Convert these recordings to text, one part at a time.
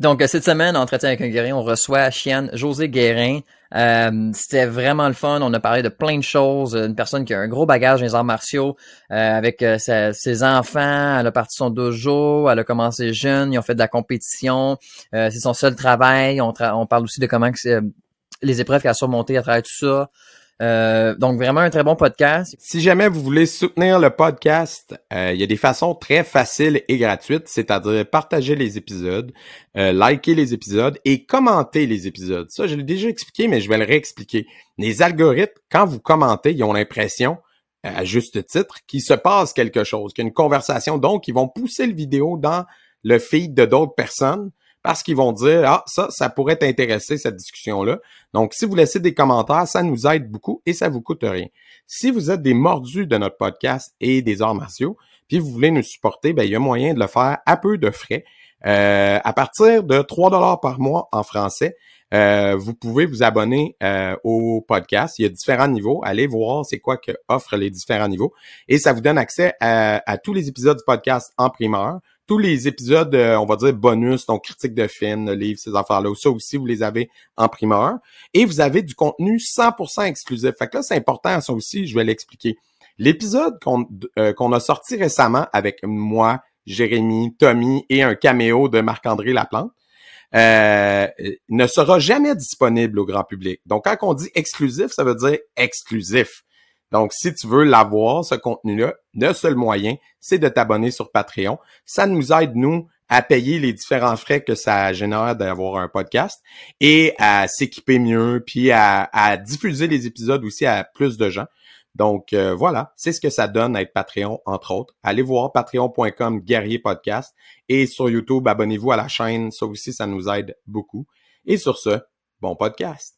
Donc, cette semaine, Entretien avec un guerrier, on reçoit Chienne José Guérin. Euh, c'était vraiment le fun. On a parlé de plein de choses. Une personne qui a un gros bagage dans les arts martiaux euh, avec euh, ses enfants. Elle a parti son dojo. Elle a commencé jeune. Ils ont fait de la compétition. c'est son seul travail. On, parle aussi de comment les épreuves qu'elle a surmontées à travers tout ça. Euh, donc vraiment un très bon podcast. Si jamais vous voulez soutenir le podcast, euh, il y a des façons très faciles et gratuites, c'est-à-dire partager les épisodes, euh, liker les épisodes et commenter les épisodes. Ça, je l'ai déjà expliqué, mais je vais le réexpliquer. Les algorithmes, quand vous commentez, ils ont l'impression, à juste titre, qu'il se passe quelque chose, qu'il y a une conversation. Donc, ils vont pousser le vidéo dans le feed de d'autres personnes parce qu'ils vont dire ah ça ça pourrait t'intéresser cette discussion là. Donc si vous laissez des commentaires, ça nous aide beaucoup et ça vous coûte rien. Si vous êtes des mordus de notre podcast et des arts martiaux, puis vous voulez nous supporter, ben il y a moyen de le faire à peu de frais. Euh, à partir de 3 dollars par mois en français, euh, vous pouvez vous abonner euh, au podcast. Il y a différents niveaux. Allez voir c'est quoi que offrent les différents niveaux. Et ça vous donne accès à, à tous les épisodes du podcast en primeur tous les épisodes, euh, on va dire bonus, donc critique de films, livres, ces affaires-là, ça aussi, vous les avez en primeur. Et vous avez du contenu 100% exclusif. Fait que là, c'est important, ça aussi, je vais l'expliquer. L'épisode qu'on euh, qu'on a sorti récemment avec moi, Jérémy, Tommy et un caméo de Marc-André Laplante, euh, ne sera jamais disponible au grand public. Donc, quand on dit exclusif, ça veut dire exclusif. Donc, si tu veux l'avoir, ce contenu-là, le seul moyen, c'est de t'abonner sur Patreon. Ça nous aide, nous, à payer les différents frais que ça génère d'avoir un podcast et à s'équiper mieux, puis à, diffuser les épisodes aussi à plus de gens. Donc euh, voilà, c'est ce que ça donne à être Patreon, entre autres. Allez voir patreon.com guerrier podcast et sur YouTube, abonnez-vous à la chaîne. Ça aussi, ça nous aide beaucoup. Et sur ce, bon podcast.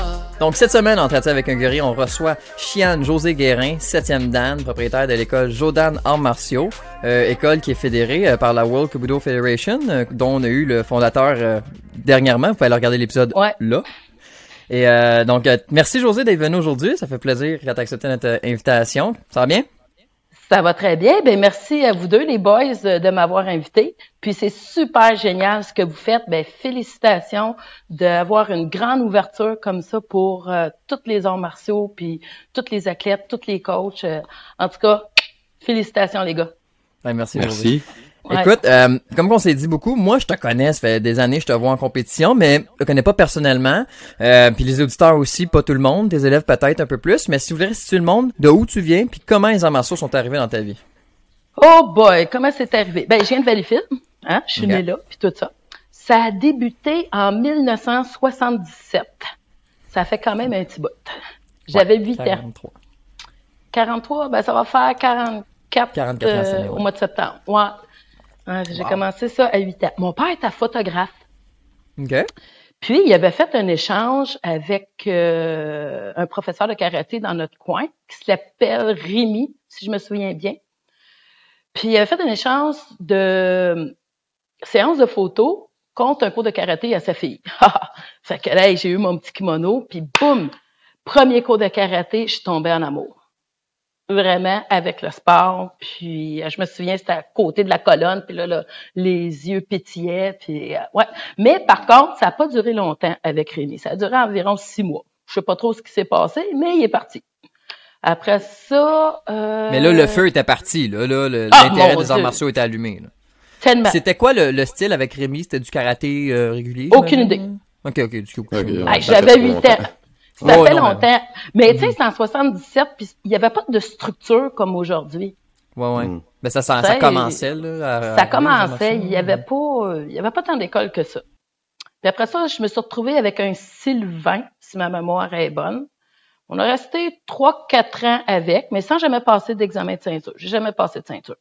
donc, cette semaine, en traité avec un guerrier, on reçoit Chiane José Guérin, 7e Dan, propriétaire de l'école Jodan Arts Martiaux, euh, école qui est fédérée euh, par la World Kubudo Federation, euh, dont on a eu le fondateur dernièrement. Vous pouvez aller regarder l'épisode là. Et donc, merci José d'être venu aujourd'hui. Ça fait plaisir quand tu accepté notre invitation. Ça va bien? Ça va très bien. Ben merci à vous deux, les boys, de m'avoir invité. Puis c'est super génial ce que vous faites. Ben félicitations d'avoir une grande ouverture comme ça pour euh, tous les arts martiaux, puis tous les athlètes, tous les coachs. Euh, en tout cas, félicitations les gars. Ben, merci. Merci. Écoute, euh, comme on s'est dit beaucoup, moi je te connais, ça fait des années je te vois en compétition, mais je te connais pas personnellement. Euh, puis les auditeurs aussi, pas tout le monde, tes élèves peut-être un peu plus, mais si vous voulez situer le monde, de où tu viens, puis comment les arts martiaux sont arrivés dans ta vie? Oh boy, comment c'est arrivé? Ben, je viens de Valleyfield, hein, je suis né là, puis tout ça. Ça a débuté en 1977. Ça fait quand même un petit bout. J'avais 8 ans. 43. 43, ben ça va faire 44, 44 euh, au mois de septembre. Ouais. J'ai commencé ça à 8 ans. Mon père était photographe. OK. Puis, il avait fait un échange avec euh, un professeur de karaté dans notre coin qui s'appelle Rémi, si je me souviens bien. Puis, il avait fait un échange de séance de photos contre un cours de karaté à sa fille. fait que là, j'ai eu mon petit kimono, puis boum! Premier cours de karaté, je suis tombée en amour vraiment avec le sport. Puis euh, je me souviens, c'était à côté de la colonne, puis là, les yeux pétillaient. Puis, euh, ouais. Mais par contre, ça n'a pas duré longtemps avec Rémi. Ça a duré environ six mois. Je sais pas trop ce qui s'est passé, mais il est parti. Après ça... Euh... Mais là, le feu était parti. Là, là ah, l'intérêt des arts martiaux était allumé. Là. C'était quoi le, style avec Rémi? C'était du karaté euh, régulier? Aucune idée. OK, OK. Du coup, J'avais huit ans. Ça Oh, fait non, mais- longtemps. Mais tu sais, Mhm. c'est en 77, puis il n'y avait pas de structure comme aujourd'hui. Ouais, ouais. Mm. Ben, ça, ça, Ça, ça commençait, là. à- Ça commençait, il à- y avait pas, euh, il y avait pas tant d'écoles que ça. Puis après ça, je me suis retrouvée avec un Sylvain, si ma mémoire est bonne. On a resté trois, quatre ans avec, mais sans jamais passer d'examen de ceinture. J'ai jamais passé de ceinture.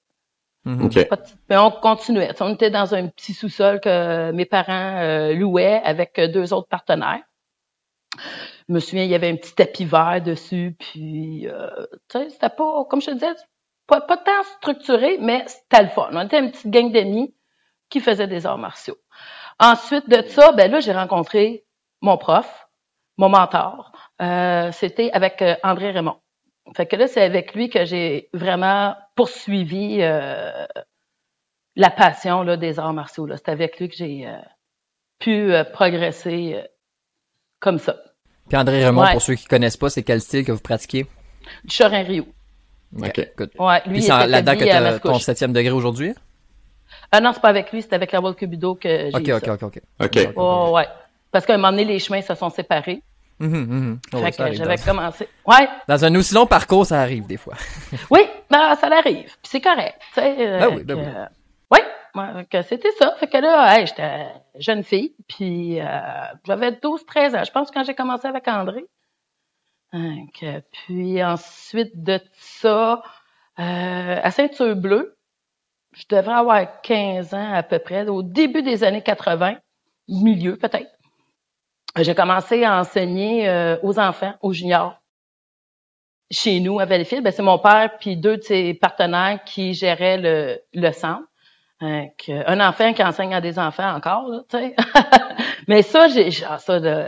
Mhm. De- Mais on continuait. On était dans un petit sous-sol que mes parents euh, louaient avec deux autres partenaires. Je me souviens, il y avait un petit tapis vert dessus, puis euh, tu sais, c'était pas, comme je te disais, pas, pas tant structuré, mais c'était le fun. On était une petite gang d'amis qui faisaient des arts martiaux. Ensuite de ça, ben là, j'ai rencontré mon prof, mon mentor. Euh, c'était avec euh, André Raymond. Fait que là, c'est avec lui que j'ai vraiment poursuivi euh, la passion là, des arts martiaux. C'est avec lui que j'ai euh, pu euh, progresser euh, comme ça. Puis André Raymond, Ouais. pour ceux qui connaissent pas, c'est quel style que vous pratiquez? Du Chorin Rio. OK. Good. Ouais, lui, il c'est là-dedans que t'as ton septième degré aujourd'hui? Ah non, c'est pas avec lui, c'est avec la World Cubido que j'ai Ok, eu ok, ça. ok, ok. OK. Oh, ouais. Parce qu'à un moment donné, les chemins se sont séparés. Mhm, mhm. Oh, fait ça que arrive j'avais dans, commencé. Ouais, dans un aussi long parcours, ça arrive des fois. oui, ben, ça l'arrive. Puis c'est correct. tu sais, euh, Ben oui, ben que- oui. C'était ça. Fait que là, j'étais jeune fille, puis euh, j'avais 12-13 ans. Je pense quand j'ai commencé avec André. Euh, puis ensuite de ça, euh, à Ceinture Bleue, je devrais avoir 15 ans à peu près, au début des années 80, milieu peut-être. J'ai commencé à enseigner euh, aux enfants, aux juniors. Chez nous, à Valleyfield, ben, c'est mon père puis deux de ses partenaires qui géraient le, le centre. Donc, un enfant qui enseigne à des enfants encore, tu sais. Mais ça, j'ai, ah, ça, de-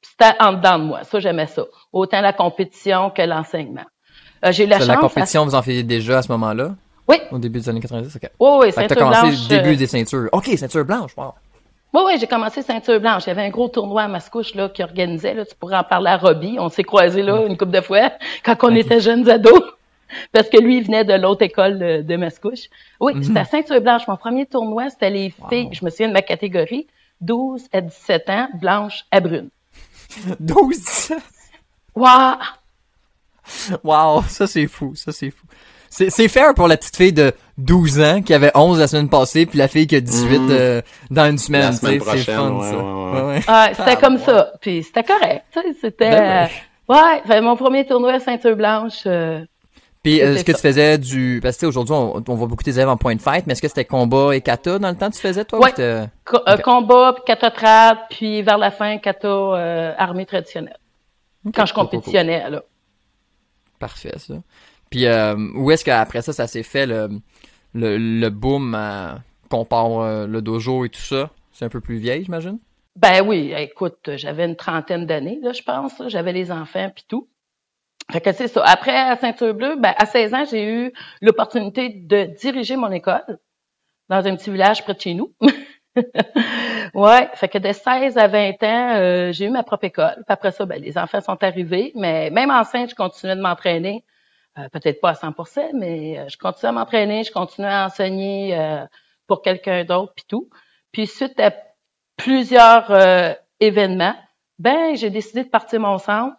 c'était en dedans de moi. Ça, j'aimais ça. Autant la compétition que l'enseignement. Euh, j'ai eu la chance. la à- compétition, vous en faisiez déjà à ce moment-là? Oui. Au début des années 90? Ok. Oui, oui, ceinture commencé blanche. le début euh, des ceintures. Ok, ceinture blanche, wow. Oui, oui, j'ai commencé ceinture blanche. Il y avait un gros tournoi à Mascouche là, qui organisait. Là, tu pourrais en parler à Robbie. On s'est croisés là une couple de fois quand on était jeunes ados. Parce que lui, il venait de l'autre école de, de Mascouche. Oui, Mhm. c'était à ceinture blanche. Mon premier tournoi, c'était les filles, Wow. je me souviens de ma catégorie, 12 à 17 ans, blanche à brune. 12! Waouh! Wow, ça c'est fou, ça c'est fou. C'est, c'est fair pour la petite fille de 12 ans qui avait 11 la semaine passée, puis la fille qui a 18 Mhm. euh, dans une semaine. La semaine c'est prochaine, fun, ouais, ça. ouais, ouais. Ah, c'était Ah, comme ouais. ça. Puis c'était correct. tu sais, C'était. Ben euh, ouais, fait, mon premier tournoi à ceinture blanche. euh, Puis euh, est-ce que tu faisais du... Parce que aujourd'hui, on, on voit beaucoup tes élèves en point de fight, mais est-ce que c'était combat et kata dans le temps que tu faisais, toi? ou Ouais. c'était- co- euh, Ok. combat, puis kata trad, puis vers la fin, kata euh, armée traditionnelle. Quand je cool, cool, cool. compétitionnais, là. Parfait, ça. Puis euh, où est-ce qu'après ça, ça s'est fait le, le, le boom à- qu'on part euh, le dojo et tout ça? C'est un peu plus vieille, j'imagine? Ben oui, écoute, j'avais une trentaine d'années, là, je pense. J'avais les enfants puis tout. Fait que c'est ça. Après, à Ceinture Bleue, ben, à 16 ans, j'ai eu l'opportunité de diriger mon école dans un petit village près de chez nous. ouais, fait que de 16 à 20 ans, euh, j'ai eu ma propre école. Puis après ça, ben, les enfants sont arrivés, mais même enceinte, je continuais de m'entraîner. Euh, Peut-être pas à 100% mais euh, je continuais à m'entraîner, je continuais à enseigner euh, pour quelqu'un d'autre puis tout. Puis suite à plusieurs euh, événements, ben j'ai décidé de partir mon centre.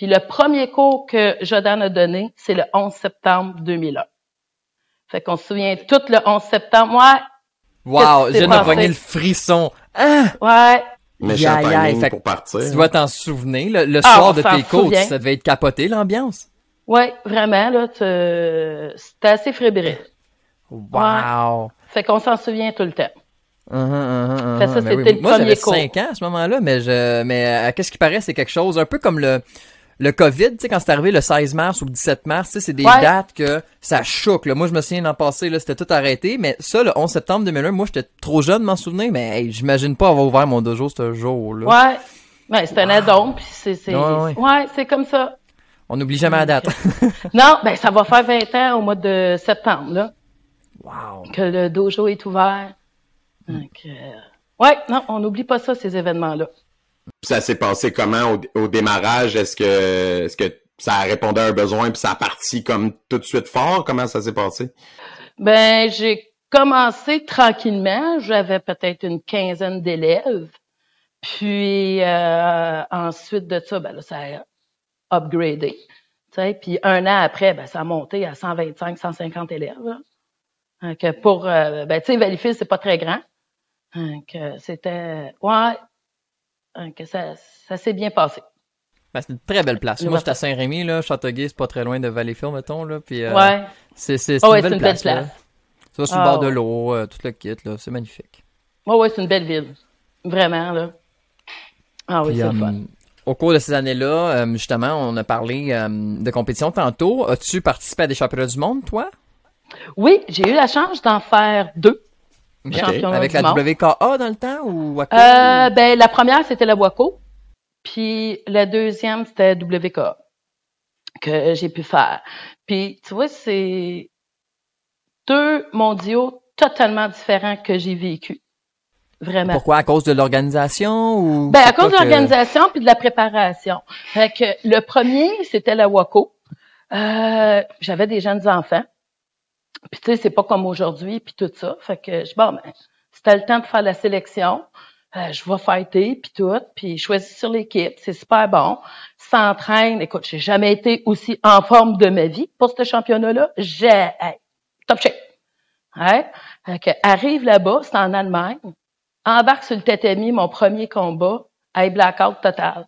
Puis le premier cours que Jordan a donné, c'est le 11 septembre 2001. Fait qu'on se souvient tout le 11 septembre. Ouais, Wow, pogner passé? le frisson. Ah! ouais. Aïe, timing fait pour partir. Tu dois t'en souvenir. Le, le Ah, soir de tes souvient. ça devait être capoté, l'ambiance? Ouais, vraiment, là, tu- c'était assez fébrile. Wow! Fait qu'on s'en souvient tout le temps. Uh-huh, uh-huh, uh-huh. Fait ça, Ben c'était le Moi, premier j'avais cours. 5 ans à ce moment-là, mais je, mais à qu'est-ce qui paraît, c'est quelque chose, un peu comme le, le COVID, tu sais, quand c'est arrivé le 16 mars ou le 17 mars, c'est des Ouais. dates que ça choque, là. Moi, je me souviens passer, là, c'était tout arrêté, mais ça, le 11 septembre 2001, moi, j'étais trop jeune de m'en souvenir, mais hey, j'imagine pas avoir ouvert mon dojo ce jour-là. Ouais. Ouais, c'est un addon, puis c'est, Ouais, comme ça. On n'oublie jamais la date. Non, ben, ça va faire 20 ans au mois de septembre, là, wow! que le dojo est ouvert. Donc, euh, ouais, non, on n'oublie pas ça, ces événements-là. Ça s'est passé comment au, démarrage? Est-ce que est-ce que ça a répondu à un besoin puis ça a parti comme tout de suite fort? Comment ça s'est passé? Ben, j'ai commencé tranquillement. J'avais peut-être une quinzaine d'élèves. Puis euh, ensuite de ça, ben là, ça a upgradé. Puis un an après, ben, ça a monté à 125, 150 élèves. Donc, pour, euh, ben, tu sais, Valleyfield, c'est pas très grand. Donc, c'était, ouais, donc, ça, ça s'est bien passé. Ben, c'est une très belle place. Moi, j'étais à Saint-Rémy, là. Châteauguay, c'est pas très loin de Valleyfield, mettons, là. Puis, euh, ouais. C'est, c'est, c'est une, belle place, Tu vas sur le bord de ah, l'eau, euh, tout le kit, là. C'est magnifique. Ouais, ouais, c'est une belle ville. Vraiment, là. Ah oui, c'est le fun. Euh, au cours de ces années-là, justement, on a parlé de compétition tantôt. As-tu participé à des championnats du monde, toi? Oui, j'ai eu la chance d'en faire deux. Avec la WKA dans le temps ou Waco? Euh, ben, la première, c'était la Waco. Puis la deuxième, c'était WKA que j'ai pu faire. Puis, tu vois, c'est deux mondiaux totalement différents que j'ai vécu. Vraiment. Pourquoi? À cause de l'organisation ou? Ben, à cause de l'organisation puis de la préparation. Fait que le premier, c'était la Waco. Euh, j'avais des jeunes enfants. Puis tu sais, c'est pas comme aujourd'hui, puis tout ça. Fait que je bon, ben, c'était le temps de faire la sélection. Euh, je vais fighter, puis tout, puis choisir sur l'équipe, c'est super bon. S'entraîne, écoute, j'ai jamais été aussi en forme de ma vie pour ce championnat-là. J'ai, top shape. Ouais. Fait que, arrive là-bas, c'est en Allemagne, embarque sur le tatami, mon premier combat, hey, blackout total.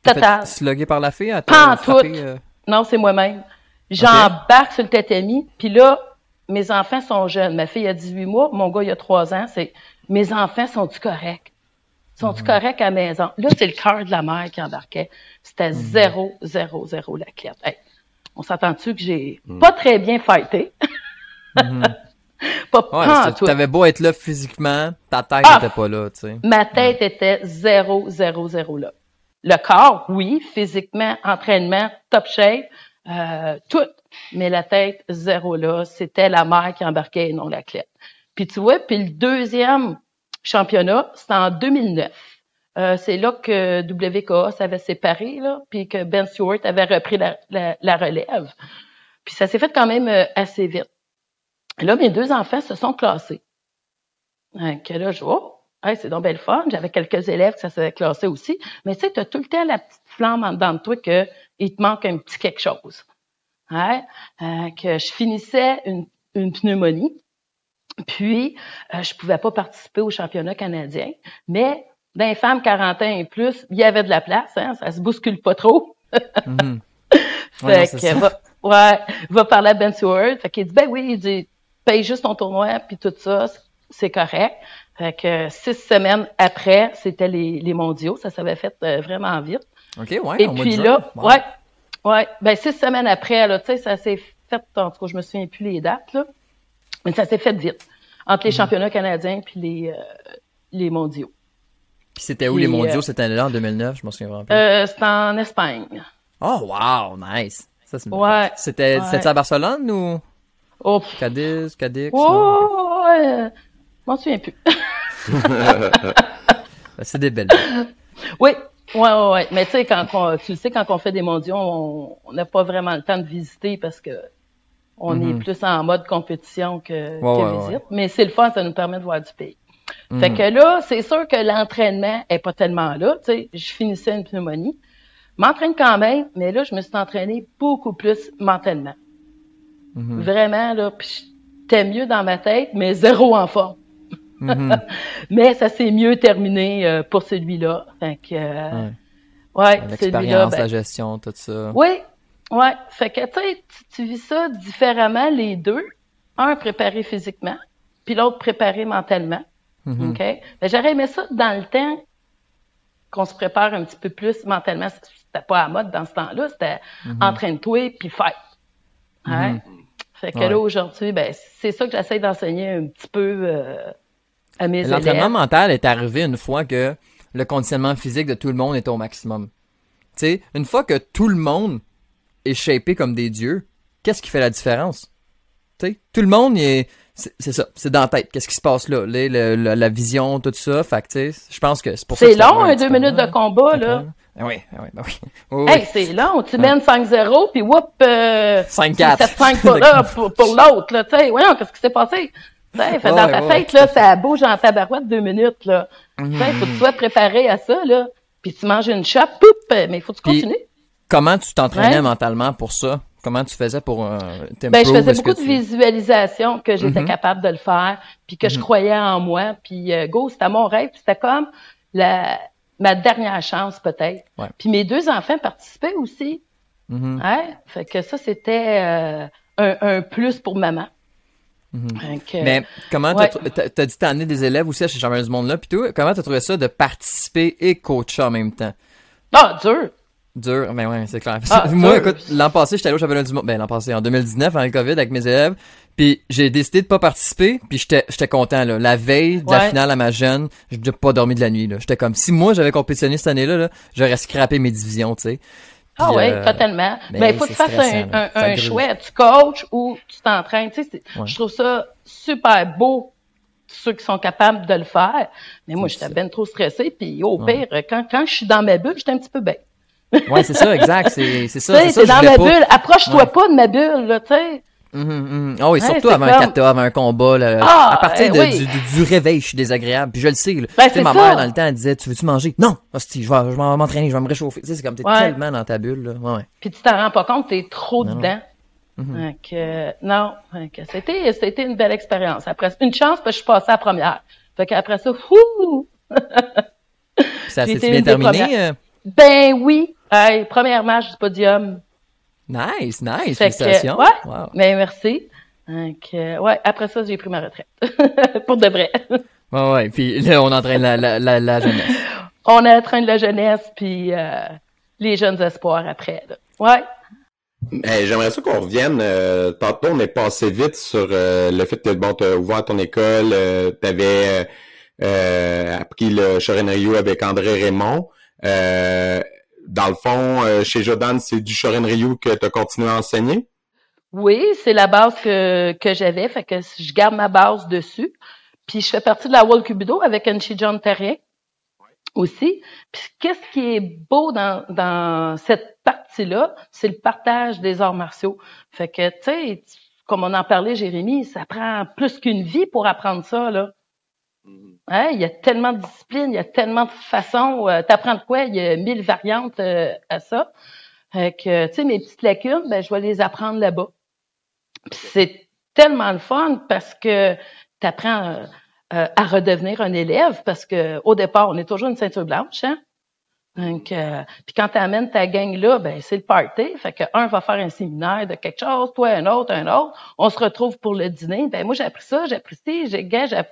Total. Slogué par la fille? Pas en tout. Euh? Non, c'est moi-même. J'embarque sur le tatami, puis là, mes enfants sont jeunes. Ma fille a 18 mois, mon gars il a 3 ans. C'est mes enfants sont-tu corrects? Sont-tu mhm. corrects à la maison? Là, c'est le cœur de la mère qui embarquait. C'était mhm. zéro, zéro, zéro la clé. on s'entend-tu que j'ai mhm. pas très bien fighté? pas ouais, Tu avais beau être là physiquement, ta tête n'était ah! pas là, tu sais. Ma tête était zéro, zéro, zéro là. Le corps, oui, physiquement, entraînement, top shape, euh, tout. Mais la tête, zéro là. C'était la mère qui embarquait et non la clé. Puis tu vois, puis le deuxième championnat, c'était en 2009. Euh, c'est là que WKA s'avait séparé, là, puis que Ben Stewart avait repris la, la, relève. Puis ça s'est fait quand même euh, assez vite. là, mes deux enfants se sont classés. Donc là, je vois, c'est donc belle fun. J'avais quelques élèves qui ça s'est classé aussi. Mais tu sais, tu as tout le temps la petite flamme en dedans de toi que il te manque un petit quelque chose. Euh, que je finissais une, une pneumonie, puis euh, je pouvais pas participer au championnat canadien, mais dans les femmes 40 ans et plus, il y avait de la place, hein, ça se bouscule pas trop. mm fait que, va, ouais, va parler à Ben Stewart, fait qu'il dit, ben oui, il dit, paye juste ton tournoi, puis tout ça, c'est correct. Fait que six semaines après, c'était les, les mondiaux, ça s'avait fait euh, vraiment vite. OK, ouais. Et puis là, ouais, ouais, ben six semaines après, là, tu sais, ça s'est fait, en tout cas, je me souviens plus les dates, là, mais ça s'est fait vite entre les mhm. championnats canadiens puis les, euh, les mondiaux. Puis c'était où les mondiaux? Cette année-là, en 2009, je m'en souviens vraiment plus. Euh, c'était en Espagne. Oh, wow, nice. Ça, ouais. C'était ouais. à Barcelone ou? Oh. Cadiz, Cadix? Oh, ouais. Je m'en souviens plus. Ben, c'est des belles. Oui, Ouais, ouais, ouais. Mais tu sais, quand on, tu sais, quand on fait des mondiaux, on n'a pas vraiment le temps de visiter parce que on est mhm. plus en mode compétition que, visite. Mais c'est le fun, ça nous permet de voir du pays. Mhm. Fait que là, c'est sûr que l'entraînement est pas tellement là. Tu sais, je finissais une pneumonie. M'entraîne quand même, mais là, je me suis entraîné beaucoup plus mentalement. Mhm. Vraiment, là, puis j'étais mieux dans ma tête, mais zéro en forme. Mm-hmm. Mais ça s'est mieux terminé euh, pour celui-là. Fait que, euh, ouais. L'expérience, ben, la gestion, tout ça. Oui, ouais. Fait que, tu sais, tu vis ça différemment, les deux. Un préparé physiquement, puis l'autre préparé mentalement. Mm-hmm. OK? Ben, j'aurais aimé ça dans le temps qu'on se prépare un petit peu plus mentalement. C'était pas à mode dans ce temps-là. C'était mm-hmm. entraîne-toi puis fight. Hein? Fait que là, aujourd'hui, ben, c'est ça que j'essaie d'enseigner un petit peu euh, L'entraînement mental est arrivé une fois que le conditionnement physique de tout le monde est au maximum. Tu sais, une fois que tout le monde est shapé comme des dieux, qu'est-ce qui fait la différence? Tu sais, tout le monde est c'est ça, c'est dans la tête. Qu'est-ce qui se passe là? la vision, tout ça. Fait que, je pense que c'est pour ça C'est long, un deux minutes de combat, là. Ah oui, ah oui, ben oui. hey, c'est long. Tu mènes 5-0, puis whoop, euh, 5-4. 7-5 pour, pour, pour l'autre, là. Tu sais, voyons, qu'est-ce qui s'est passé? Fait, dans ta tête, là, ça bouge en tabarouette deux minutes, là. Il faut que tu sois préparé à ça, là. Puis tu manges une chope, poup, mais il faut que tu continues. Comment tu t'entraînais mentalement pour ça? Comment tu faisais pour euh, Ben, je faisais beaucoup de visualisation que j'étais mhm. capable de le faire, puis que je mhm. croyais en moi. Puis euh, go, c'était mon rêve. C'était comme la, ma dernière chance peut-être. Puis mes deux enfants participaient aussi. Mm Fait que ça, c'était euh, un, un, plus pour maman. Mhm. Mais comment t'as as dit t'as des élèves aussi à chez Champion du Monde là, puis tout. Comment t'as trouvé ça de participer et coacher en même temps? Ah, dur! Dur, mais ouais, c'est clair. Ah, Moi, écoute, l'an passé, j'étais allé au championnat du monde. Ben, l'an passé, en 2019, avec le COVID, avec mes élèves. Puis j'ai décidé de pas participer, puis j'étais j'étais content là. La veille de la finale à ma jeune, j'ai pas dormi de la nuit là. J'étais comme si moi j'avais compétitionné cette année-là, là, j'aurais scrappé mes divisions, tu sais. Ah oui, euh, totalement. Mais ben, il faut que tu fasses un, un, un choix. Tu coaches ou tu t'entraînes. Tu sais, Je trouve ça super beau, ceux qui sont capables de le faire. Mais moi, j'étais bien trop stressée. Puis au pire, quand, quand je suis dans ma bulle, j'étais un petit peu bête. ouais, c'est ça, exact. C'est ça. Sais, dans ma bulle. Approche-toi pas de ma bulle, là, tu sais. Mm Oh oui, surtout avant un kata, avant un combat. Là, ah, à partir de, du, du, réveil, je suis désagréable. Puis je le sais. Là. Ben, tu sais, ma mère, dans le temps, elle disait Tu veux-tu manger Non, hostie, je vais, je vais m'entraîner, je vais me réchauffer. Tu sais, c'est comme t'es tellement dans ta bulle. Là. Ouais, ouais. Puis tu t'en rends pas compte, t'es trop dedans. Non. Mm-hmm. Donc, euh, non, c'était, c'était une belle expérience. Après, une chance, parce que je suis passée à la première. Fait qu'après ça, fou! ça s'est bien terminé? Euh? Ben oui. Hey, première match du podium. Nice, nice, félicitations. ouais, wow. mais merci. Donc, euh, ouais, après ça, j'ai pris ma retraite. Pour de vrai. ouais, ouais, puis là, on entraîne la, la, la, la jeunesse. On entraîne la jeunesse, puis euh, les jeunes espoirs après. Là. Ouais. Hey, J'aimerais ça qu'on revienne. Euh, tantôt, on est passé vite sur euh, le fait que bon, tu as ouvert ton école, euh, tu avais appris le Shorin-Ryu avec André Raymond. Dans le fond, euh, chez Jordan, c'est du Shorin Ryu que tu as continué à enseigner? Oui, c'est la base que, que j'avais, fait que je garde ma base dessus. Puis je fais partie de la World Cubido avec Anchi John Terrien aussi. Puis qu'est-ce qui est beau dans, dans cette partie-là, c'est le partage des arts martiaux. Fait que, tu sais, comme on en parlait, Jérémy, ça prend plus qu'une vie pour apprendre ça, là. Hein? Il y a tellement de disciplines, il y a tellement de façons. Euh, T'apprends de quoi? Il y a mille variantes euh, à ça. que, tu sais, mes petites lacunes, ben, je vais les apprendre là-bas. c'est tellement le fun parce que tu apprends euh, à redevenir un élève parce que au départ, on est toujours une ceinture blanche, hein? Donc, euh, puis quand tu amènes ta gang là, ben c'est le party. Fait que un va faire un séminaire de quelque chose, toi un autre, un autre. On se retrouve pour le dîner. Ben moi j'ai appris ça, j'ai appris ça, j'ai j'ai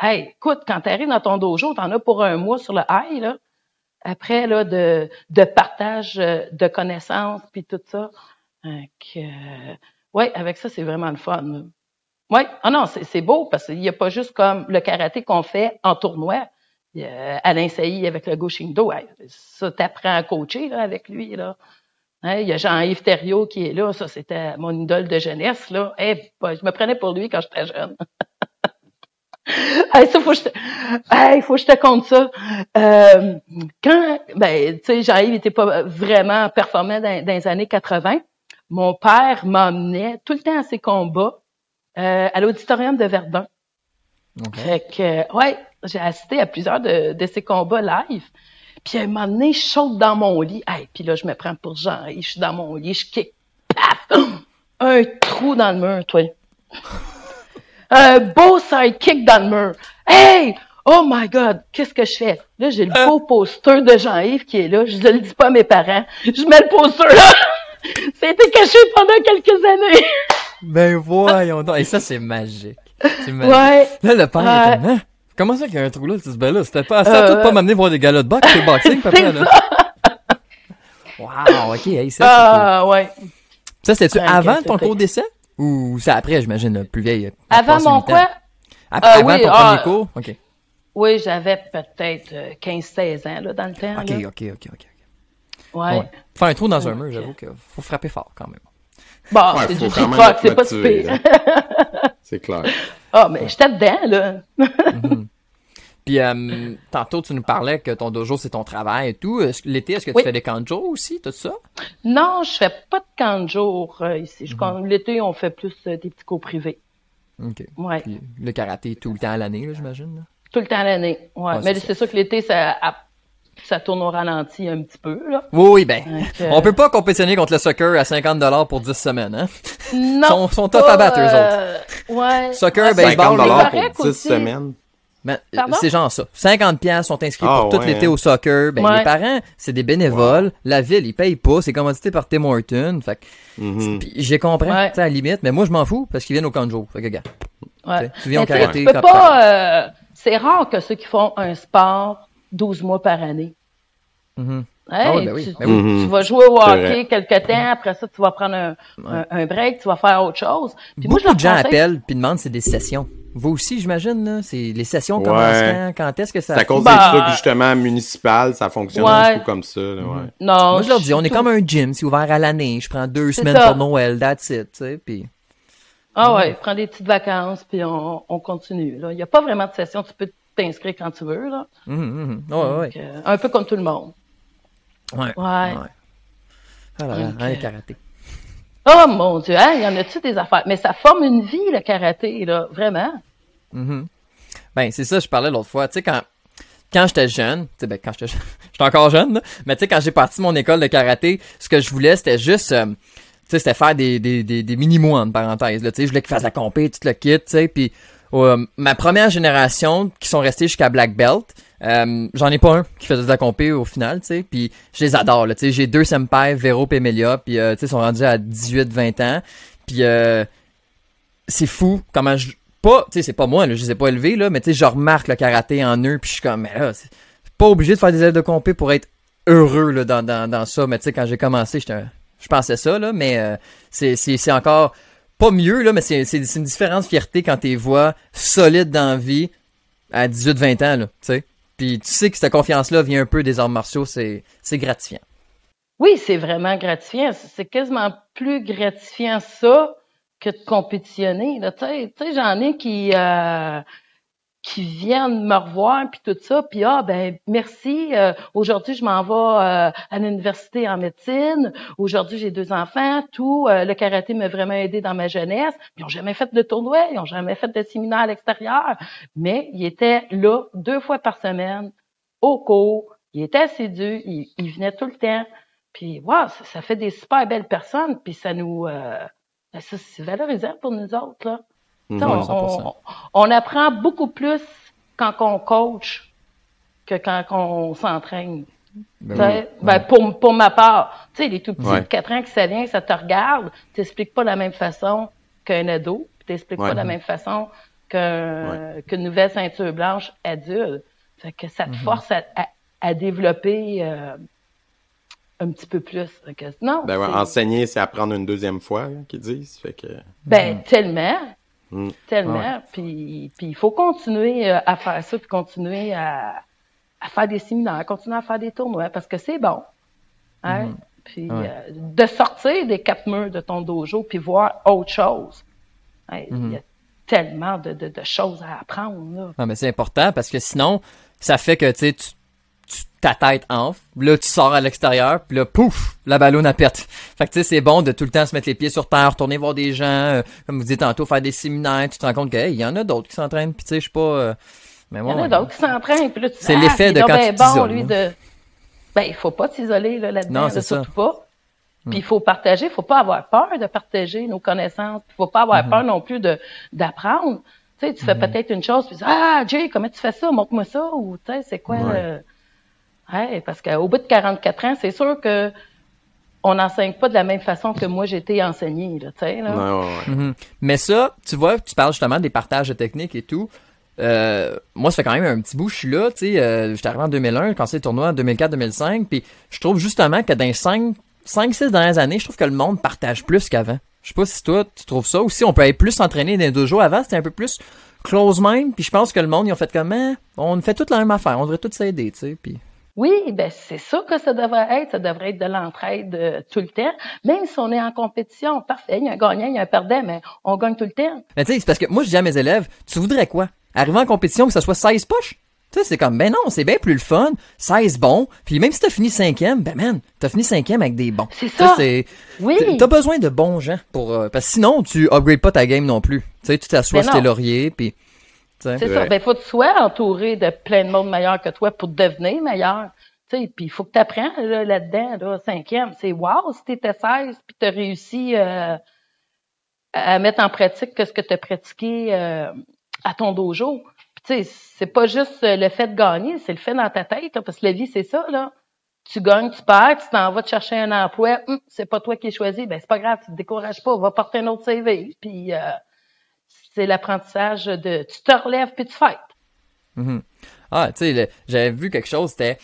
Hey, écoute, quand tu arrives dans ton dojo, t'en as pour un mois sur le high là. Après là de de partage euh, de connaissances puis tout ça. Donc, euh, ouais, avec ça c'est vraiment le fun. Ouais, ah non, c'est beau parce qu'il n'y a pas juste comme le karaté qu'on fait en tournoi. Alain Sailly avec le Goshindo, ça t'apprends à coacher là, avec lui. Là. Hein, il y a Jean-Yves Thériault qui est là, ça c'était mon idole de jeunesse. Là. je me prenais pour lui quand j'étais jeune. hey, ça, faut que je te... faut que je te compte ça. Euh, quand, ben, tu sais, Jean-Yves n'était pas vraiment performant dans, les années 80. Mon père m'emmenait tout le temps à ses combats euh, à l'auditorium de Verdun. Fait que, ouais, j'ai assisté à plusieurs de, de ces combats live. Puis à un moment donné, je saute dans mon lit. Hey, puis là, je me prends pour Jean. Je suis dans mon lit, je kick. Paf! Un trou dans le mur, toi. un beau side kick dans le mur. Hey! Oh my God! Qu'est-ce que je fais? Là, j'ai le beau poster de Jean-Yves qui est là. Je ne le dis pas à mes parents. Je mets le poster là. Ça a été caché pendant quelques années. ben voyons donc. Et ça, c'est magique. Ouais. Là, le père est comme, hein? Comment ça qu'il y a un trou là? Tu ben là, c'était pas, assez à tout pas m'amener voir des galas de boxe, c'est boxing, papa, là. wow, ok, hey, ça, Ah, ouais. Ça, c'était-tu avant ton cours d'essai? Ou c'est après, j'imagine, plus vieille? Avant mon quoi? Après, euh, avant ton premier ah, cours? Ok. Oui, j'avais peut-être 15-16 ans, là, dans le temps. Ok, là. ok, ok, ok. Ouais. ouais. Faire un trou dans un mur, j'avoue qu'il faut frapper fort quand même. Bon, c'est du kickbox, c'est pas super. c'est clair. Ah, mais j'étais dedans, là. Mhm. Puis, euh, tantôt, tu nous parlais que ton dojo, c'est ton travail et tout. L'été, est-ce que tu fais des camps de jour aussi, tout ça? Non, je fais pas de camp de jour euh, ici. Mhm. L'été, on fait plus euh, des petits cours privés. OK. Ouais. Puis le karaté tout le temps à l'année, là, j'imagine. là? Tout le temps l'année. Ouais. Ouais, Mais c'est c'est sûr que l'été, ça, ça tourne au ralenti un petit peu, là. Oui, oui, ben. Donc, euh, On peut pas compétitionner contre le soccer à 50$ pour 10 semaines, hein? Non. Sont- sont tough à battre, eux euh, Ouais. Soccer, Ouais, baseball, 50 les dollars correct pour 10 aussi. semaines. Ben, c'est genre ça. 50 pièces sont inscrits Ah, pour tout ouais, l'été hein. au soccer. Ben, Ouais. les parents, c'est des bénévoles. La ville, ils payent pas. C'est commandité par Tim Horton. Fait que, Mhm. puis j'ai compris, Ouais. à la limite. Mais moi, je m'en fous parce qu'ils viennent au camp de jour. Fait que, gars. Ouais. Tu viens au Mais karaté euh, c'est rare que ceux qui font un sport 12 mois par année. Mhm. Hey, Ah ben oui, tu, ben oui. Tu vas jouer au hockey quelque temps, après ça, tu vas prendre un, un, un break, tu vas faire autre chose. Puis moi, je Beaucoup leur de gens appellent puis demandent c'est des sessions. Vous aussi, j'imagine, là. C'est les sessions Ouais. commencent quand? Quand est-ce que ça C'est à cause Bah, des trucs justement municipal, ça fonctionne Ouais. un peu comme ça. là, ouais. Non, Moi, je leur dis, on est comme un gym, c'est ouvert à l'année. Je prends deux C'est semaines ça. pour Noël, that's it, tu sais. Puis, Ah ouais, prends des petites vacances, puis on, on continue. là. Il n'y a pas vraiment de session, tu peux t'inscrire quand tu veux. Là. Ouais, ouais, Donc, euh, un peu comme tout le monde. ouais. Ouais. Ah Donc, hein, le euh, karaté. Oh mon Dieu, hein, il y en a-tu des affaires? Mais ça forme une vie, le karaté, là, vraiment. Mhm. Ben, c'est ça, je parlais l'autre fois. Tu sais, quand, quand j'étais jeune, tu sais, ben, quand j'étais jeune, j'étais encore jeune, là, mais tu sais, quand j'ai parti mon école de karaté, ce que je voulais, c'était juste, euh, tu sais, c'était faire des, des, des, mini-mois, entre parenthèses, là, je voulais qu'ils fassent la compé, le kit, tu sais, puis euh, ma première génération, qui sont restés jusqu'à Black Belt, euh, j'en ai pas un qui faisait de la compé au final, tu sais, puis je les adore, là, tu sais, j'ai deux senpai, Véro et Emilia, puis euh, tu sais, ils sont rendus à 18-20 ans, puis euh, c'est fou comment je pas tu sais c'est pas moi là, je les ai pas élevés là mais tu sais je remarque le karaté en eux puis je suis comme mais là c'est pas obligé de faire des ailes de compé pour être heureux là dans, dans, dans ça. Mais tu sais quand j'ai commencé je pensais ça là mais euh, c'est encore pas mieux là mais c'est une différente fierté quand t'es vois solide dans la vie à 18 20 ans là tu sais puis tu sais que cette confiance là vient un peu des arts martiaux c'est gratifiant Oui, c'est vraiment gratifiant. C'est quasiment plus gratifiant ça que de compétitionner. Là. Tu sais, tu sais, j'en ai qui euh, qui viennent me revoir puis tout ça, puis ah ben merci. euh, Aujourd'hui, je m'en vais euh, à l'université en médecine. Aujourd'hui, j'ai deux enfants. Tout euh, le karaté m'a vraiment aidé dans ma jeunesse. Ils n'ont jamais fait de tournoi, ils n'ont jamais fait de séminaire à l'extérieur, mais ils étaient là deux fois par semaine au cours. Ils étaient assidus, ils, ils venaient tout le temps. Puis, wow, ça, fait des super belles personnes, puis ça nous... Euh, ben, c'est valorisant pour nous autres, là. Mhm. on, 100%. on- on apprend beaucoup plus quand on coach que quand on s'entraîne. Ben ben, pour, pour ma part, tu sais, les tout petits Ouais. de 4 ans qui ça vient, ça te regarde, t'expliques pas de la même façon qu'un ado, puis t'expliques Ouais. pas de la même façon qu'un- qu'une nouvelle ceinture blanche adulte. Fait que ça te force à, à, à développer euh, un petit peu plus. Que, non, Ben enseigner, c'est apprendre une deuxième fois, là, qu'ils disent. Fait que. ben, tellement. Tellement. Ouais. Puis, puis il faut continuer euh, à faire ça, puis continuer à, à faire des séminaires, continuer à faire des tournois, parce que c'est bon. Hein? Puis Ouais. euh, de sortir des quatre murs de ton dojo, puis voir autre chose. Hein, Il y a tellement de, de, de choses à apprendre. Là. Non, mais c'est important parce que sinon, ça fait que tu sais, tu- ta tête enfle, là tu sors à l'extérieur, puis là pouf, la ballonne à pète. Fait que tu sais, c'est bon de tout le temps se mettre les pieds sur terre, retourner voir des gens, euh, comme vous dites tantôt, faire des séminaires, tu te rends compte que hey, il y en a d'autres qui s'entraînent, puis tu sais, je suis pas euh, mais Il y moi, en a d'autres qui s'entraînent, puis là, tu C'est ah, l'effet de quand bien tu bon, lui, hein. de... Ben, il faut pas t'isoler là, là-dedans, là. Hmm. surtout pas. Puis il faut partager, il faut pas avoir peur de partager nos connaissances. Il faut pas Hmm. avoir peur non plus de d'apprendre. Tu sais, tu fais peut-être une chose, puis tu dis, ah, Jay, comment tu fais ça? Montre-moi ça. Ou, tu sais, c'est quoi Ouais. le... Ouais, parce qu'au bout de 44 ans, c'est sûr que on n'enseigne pas de la même façon que moi, j'ai été enseignée, là, tu sais, là. Ouais, ouais, ouais. Mhm. Mais ça, tu vois, tu parles justement des partages de techniques et tout. Euh, moi, ça fait quand même un petit bout, je suis là, tu sais, euh, j'étais arrivé en 2001, quand c'est le tournoi en 2004-2005, puis je trouve justement que dans les 5, 5, 6 dernières années, je trouve que le monde partage plus qu'avant. Je sais pas si toi, tu trouves ça, ou si on peut être plus entraîné dans les deux jours avant, c'était un peu plus close mind, puis je pense que le monde, ils ont fait comme, Hein, on fait toute la même affaire, on devrait tous s'aider, tu sais, puis... Oui, ben c'est ça que ça devrait être. Ça devrait être de l'entraide euh, tout le temps. Même si on est en compétition, parfait, il y a un gagnant, il y a un perdant, mais on gagne tout le temps. Mais tu sais, c'est parce que moi, je dis à mes élèves, tu voudrais quoi? Arriver en compétition que ça soit 16 poches? Tu sais, c'est comme, ben non, c'est bien plus le fun, 16 bons, puis même si t'as fini cinquième, ben man, t'as fini cinquième avec des bons. C'est ça. Oui. t'as besoin de bons gens pour, euh, parce que sinon, tu upgrades pas ta game non plus. Tu sais, tu t'assois sur tes non. lauriers, puis. C'est Ouais. ça. Ben, faut que tu sois entouré de plein de monde meilleur que toi pour devenir meilleur. Tu sais, puis il faut que tu apprennes là, là-dedans, là, cinquième. C'est wow si t'étais 16 puis tu as réussi euh, à mettre en pratique que ce que tu as pratiqué euh, à ton dojo. Puis tu sais, c'est pas juste euh, le fait de gagner, c'est le fait dans ta tête, là, parce que la vie, c'est ça, là. Tu gagnes, tu perds, tu t'en vas te chercher un emploi, Hum, c'est pas toi qui es choisi, ben c'est pas grave, tu te décourages pas, va porter un autre CV. Puis euh, c'est l'apprentissage de tu te relèves puis tu fais. Mhm. Ah, tu sais, j'avais vu quelque chose, c'était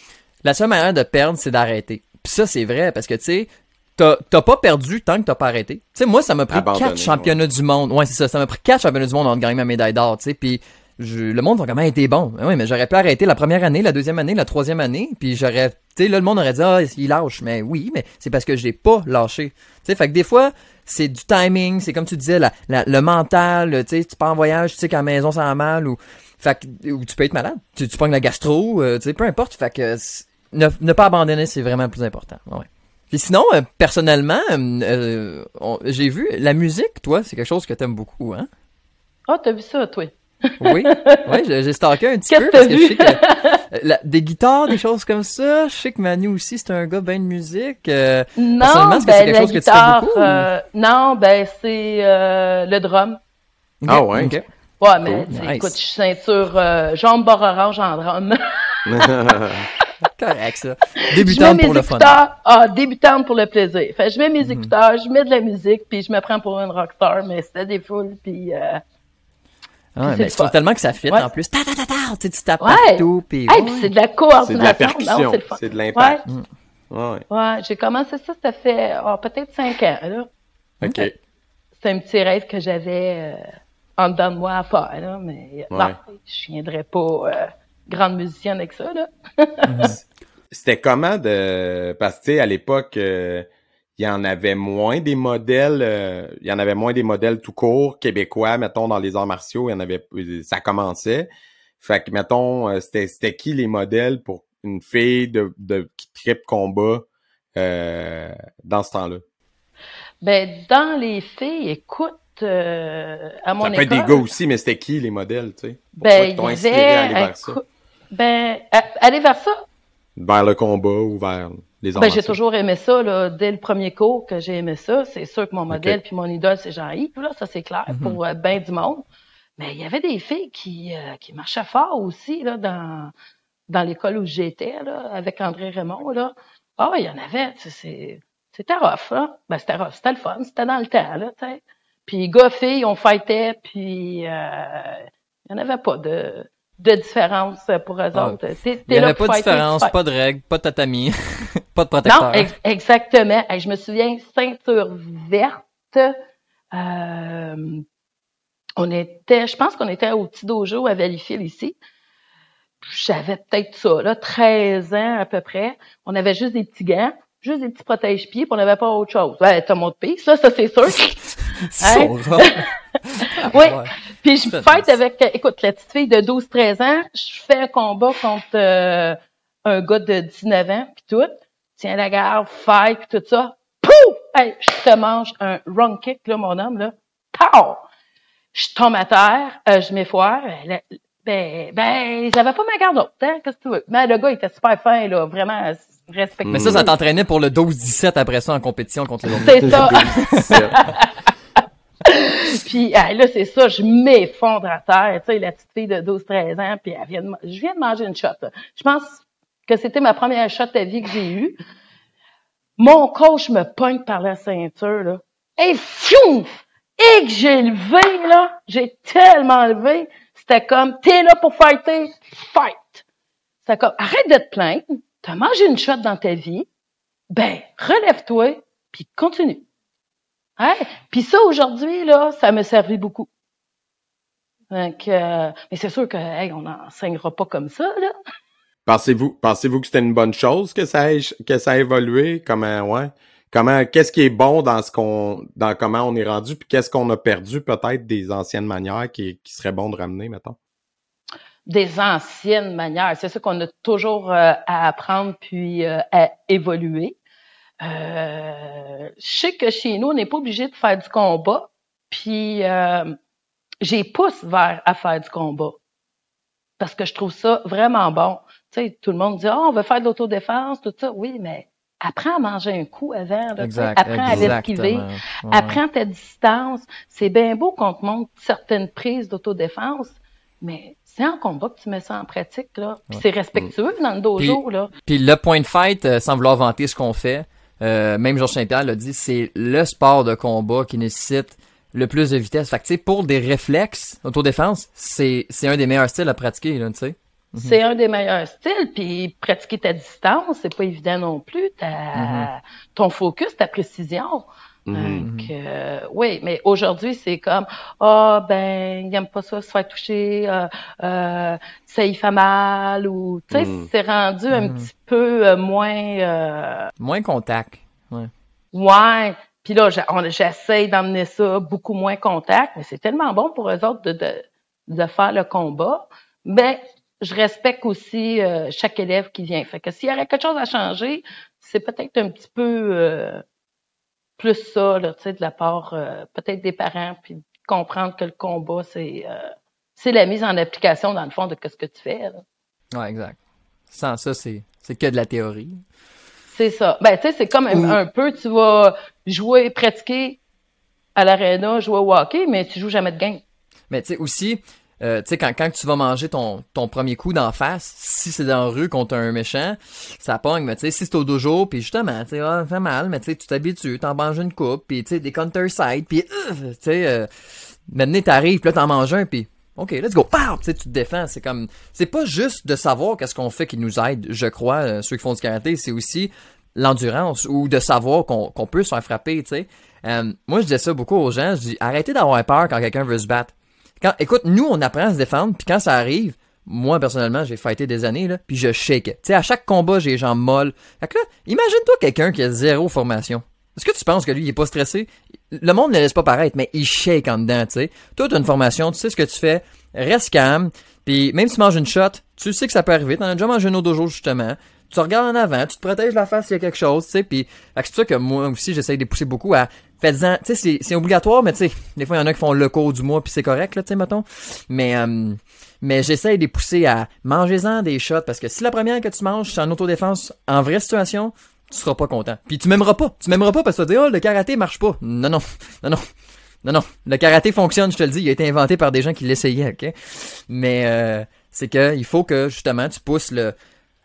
la seule manière de perdre, c'est d'arrêter. Puis ça, c'est vrai, parce que tu sais, t'as t'as pas perdu tant que t'as pas arrêté. Tu sais, moi, ça m'a pris Abandonné, quatre championnats du monde. Ouais, c'est ça, ça m'a pris quatre championnats du monde avant de gagner ma médaille d'or, tu sais. Puis je- le monde va quand même été bon. Oui, mais j'aurais pu arrêter la première année, la deuxième année, la troisième année, puis j'aurais, tu sais, là, le monde aurait dit, ah, il lâche. Mais oui, mais c'est parce que j'ai pas lâché. Tu sais, fait que des fois, c'est du timing, c'est comme tu disais, la, la- le mental, tu sais, tu pars en voyage, tu sais qu'à la maison ça va mal ou, fait que, ou tu peux être malade, tu, tu pognes la gastro, euh, tu sais, peu importe, fait que ne, ne pas abandonner, c'est vraiment le plus important. Ouais. Puis sinon, euh, personnellement, euh, on- j'ai vu la musique, toi, c'est quelque chose que t'aimes beaucoup, hein? Ah, t'as vu ça, toi? Oui, oui, j'ai stalké un petit Qu'est-ce peu que parce t'as que je vu? sais que la- des guitares, des choses comme ça. Je sais que Manu aussi, c'est un gars bien de musique. euh, Non, Personnellement, que ben quelque la chose que tu fais guitare, beaucoup, ou- euh, non, ben c'est euh, le drum. Ah ouais? ok. Ouais, mais Cool, tu sais, nice. écoute, je suis ceinture euh, jaune bord orange en drum. Correct, ça. je mets Débutante mes pour le fun. ah, débutante pour le plaisir. Fait, je mets mes Mhm. écouteurs, je mets de la musique, puis je me prends pour une rockstar, mais c'était des foules, puis euh, Ah, ouais, c'est mais je trouve tellement que ça fit Ouais. en plus. Ta, ta, ta, ta, tu sais, tu tapes Ouais. partout. Puis, hey, ouais. c'est de la c'est de coordination. la Non, percussion, c'est le fun. c'est de l'impact. Ouais, Ouais, ouais, j'ai commencé ça, ça fait ah, peut-être cinq ans, là. ok. C'est un petit rêve que j'avais euh, en dedans de moi à faire, là, mais euh, Ouais. non, je viendrais pas euh, grande musicienne avec ça, là. C'était comment de... Parce que, tu sais, à l'époque, euh, il y en avait moins des modèles, euh, il y en avait moins des modèles tout court, québécois, mettons, dans les arts martiaux, il y en avait... Ça commençait. Fait que, mettons, euh, c'était qui les modèles pour une fille de, de qui tripe combat euh, dans ce temps-là? Ben, dans les filles, écoute, euh, à mon Ça peut être école, des gars aussi, mais c'était qui les modèles, tu sais? Ben, qui il t'ont y inspiré à aller vers ça? ben, à- aller vers ça, Vers le combat ou vers les ben, j'ai toujours aimé ça, là, dès le premier cours que j'ai aimé ça. C'est sûr que mon modèle puis mon idole, c'est Jean-Yves, là, ça c'est clair, Mhm. pour euh, ben du monde. Mais il y avait des filles qui, euh, qui marchaient fort aussi, là, dans, dans l'école où j'étais, là, avec André Raymond, là. Ah, il y en avait, tu sais, c'est, c'était rough, là. Ben, c'était rough, c'était le fun, c'était dans le temps, là, tu sais. Puis, gars, filles, on fightait, puis, euh, il n'y en avait pas de, de différence pour eux Ah, autres. Il n'y avait pas de différence, pas de règles, pas de tatami, pas de protecteur. Non, ex- exactement. Hey, je me souviens, ceinture verte. euh, on était, je pense qu'on était au petit dojo à Valleyfield ici. J'avais peut-être ça, là, 13 ans à peu près. On avait juste des petits gants, juste des petits protège-pieds, puis on n'avait pas autre chose. Ouais, t'as mon là, ça c'est sûr. Rares. oui. Ouais. Puis je Ça, fight avec, écoute, la petite fille de 12-13 ans, je fais un combat contre euh, un gars de 19 ans, puis tout. Tiens la garde, fight, puis tout ça. Pouf! Hey, je te mange un wrong kick, là, mon homme, là. Pow! Je tombe à terre, euh, je m'effoire. Ben, Ben, ben, j'avais pas ma garde haute, hein, qu'est-ce que tu veux? Mais le gars, il était super fin, là, vraiment respectueux. Mais ça, ça t'entraînait pour le 12-17 après ça en compétition contre les autres. C'est ça. Puis hey, là, c'est ça, je m'effondre à terre. Tu sais, la petite fille de 12-13 ans, puis elle vient de, je viens de manger une shot. là. Je pense que c'était ma première shot à vie que j'ai eue. Mon coach me pogne par la ceinture, là. Et fiouf! Et que j'ai levé, là. J'ai tellement levé. C'était comme, t'es là pour fighter, fight! C'était comme, arrête de te plaindre. T'as mangé une shot dans ta vie. Ben, relève-toi, puis continue. Hein? Puis ça, aujourd'hui, là, ça me servi beaucoup. Donc, euh, mais c'est sûr que, on n'enseignera pas comme ça, là. Pensez-vous, pensez-vous que c'était une bonne chose que ça que ça a évolué? Comment, ouais? Comment, qu'est-ce qui est bon dans ce qu'on, dans comment on est rendu, puis qu'est-ce qu'on a perdu peut-être des anciennes manières qui, qui serait bon de ramener, mettons? des anciennes manières. C'est ça qu'on a toujours euh, à apprendre puis euh, à évoluer. Euh, je sais que chez nous, on n'est pas obligé de faire du combat, puis euh, j'ai pousse vers à faire du combat parce que je trouve ça vraiment bon. Tu sais, tout le monde dit oh, on veut faire de l'autodéfense, tout ça. Oui, mais apprends à manger un coup avant. Là, exact, apprends à l'esquiver. Ouais. Apprends ta distance. C'est bien beau qu'on te montre certaines prises d'autodéfense, mais c'est en combat que tu mets ça en pratique. là. Puis Ouais. c'est respectueux dans le dojo. Puis- là. Puis le point de fight, euh, sans vouloir vanter ce qu'on fait, euh, même Georges Saint-Pierre l'a dit, c'est le sport de combat qui nécessite le plus de vitesse. Fait que tu sais, pour des réflexes, autodéfense, c'est c'est un des meilleurs styles à pratiquer, là, tu sais. Mhm. C'est un des meilleurs styles. Puis pratiquer ta distance, c'est pas évident non plus. Ta, Mhm. Ton focus, ta précision. Mhm. Donc, euh, oui, mais aujourd'hui, c'est comme Ah ben, il aime pas ça, se faire toucher, euh, euh, ça y fait mal, ou tu sais, Mm. c'est rendu un petit peu euh, moins euh, Moins contact. Ouais. Puis là, j'essaye d'emmener ça beaucoup moins contact, mais c'est tellement bon pour eux autres de, de, de faire le combat. Mais je respecte aussi euh, chaque élève qui vient. Fait que s'il y aurait quelque chose à changer, c'est peut-être un petit peu euh, plus ça, là, tu sais, de la part euh, peut-être des parents, puis comprendre que le combat, c'est euh, c'est la mise en application, dans le fond, de ce que tu fais. là. Ouais, exact. Sans ça, c'est c'est que de la théorie. C'est ça. Ben, tu sais, c'est comme un peu, tu vas jouer, pratiquer à l'aréna, jouer au hockey, mais tu joues jamais de game. Mais tu sais aussi, euh, tu sais quand, quand tu vas manger ton, ton premier coup d'en face, si c'est dans la rue contre un méchant, ça pogne. Mais tu sais si c'est au dojo, puis justement, tu sais, ah, ça fait mal, mais tu sais tu t'habitues, t'en manges une coupe, puis tu sais des counter side, puis euh, tu sais, euh, maintenant t'arrives, puis là t'en manges un, puis ok, let's go, pow, tu te défends. C'est comme, c'est pas juste de savoir qu'est-ce qu'on fait qui nous aide, je crois, euh, ceux qui font du karaté, c'est aussi l'endurance ou de savoir qu'on qu'on peut se faire frapper, tu sais. Euh, moi, je dis ça beaucoup aux gens. Je dis, arrêtez d'avoir peur quand quelqu'un veut se battre. Quand, écoute, nous, on apprend à se défendre, puis quand ça arrive, moi, personnellement, j'ai fighté des années, là, puis je shake. Tu sais, à chaque combat, j'ai les jambes molles. Fait que là, imagine-toi quelqu'un qui a zéro formation. Est-ce que tu penses que lui, il est pas stressé? Le monde ne laisse pas paraître, mais il shake en dedans, tu sais. Toi, t'as une formation, tu sais ce que tu fais, reste calme, puis même si tu manges une shot, tu sais que ça peut arriver, t'en as déjà mangé une au dojo, justement. Tu regardes en avant, tu te protèges la face s'il y a quelque chose, tu sais, puis c'est ça que moi aussi, j'essaye de pousser beaucoup à faites-en, tu sais, c'est- obligatoire, mais tu sais, des fois, il y en a qui font le cours du mois, puis c'est correct, là, tu sais, mettons. Mais, euh, mais j'essaye de les pousser à mangez-en des shots, parce que si la première que tu manges, c'est en autodéfense, en vraie situation, tu seras pas content. Puis tu m'aimeras pas. Tu m'aimeras pas parce que tu vas dire, oh, le karaté marche pas. Non, non, non, non. Non, non. Le karaté fonctionne, je te le dis. Il a été inventé par des gens qui l'essayaient, ok? Mais, euh, c'est que, il faut que, justement, tu pousses le,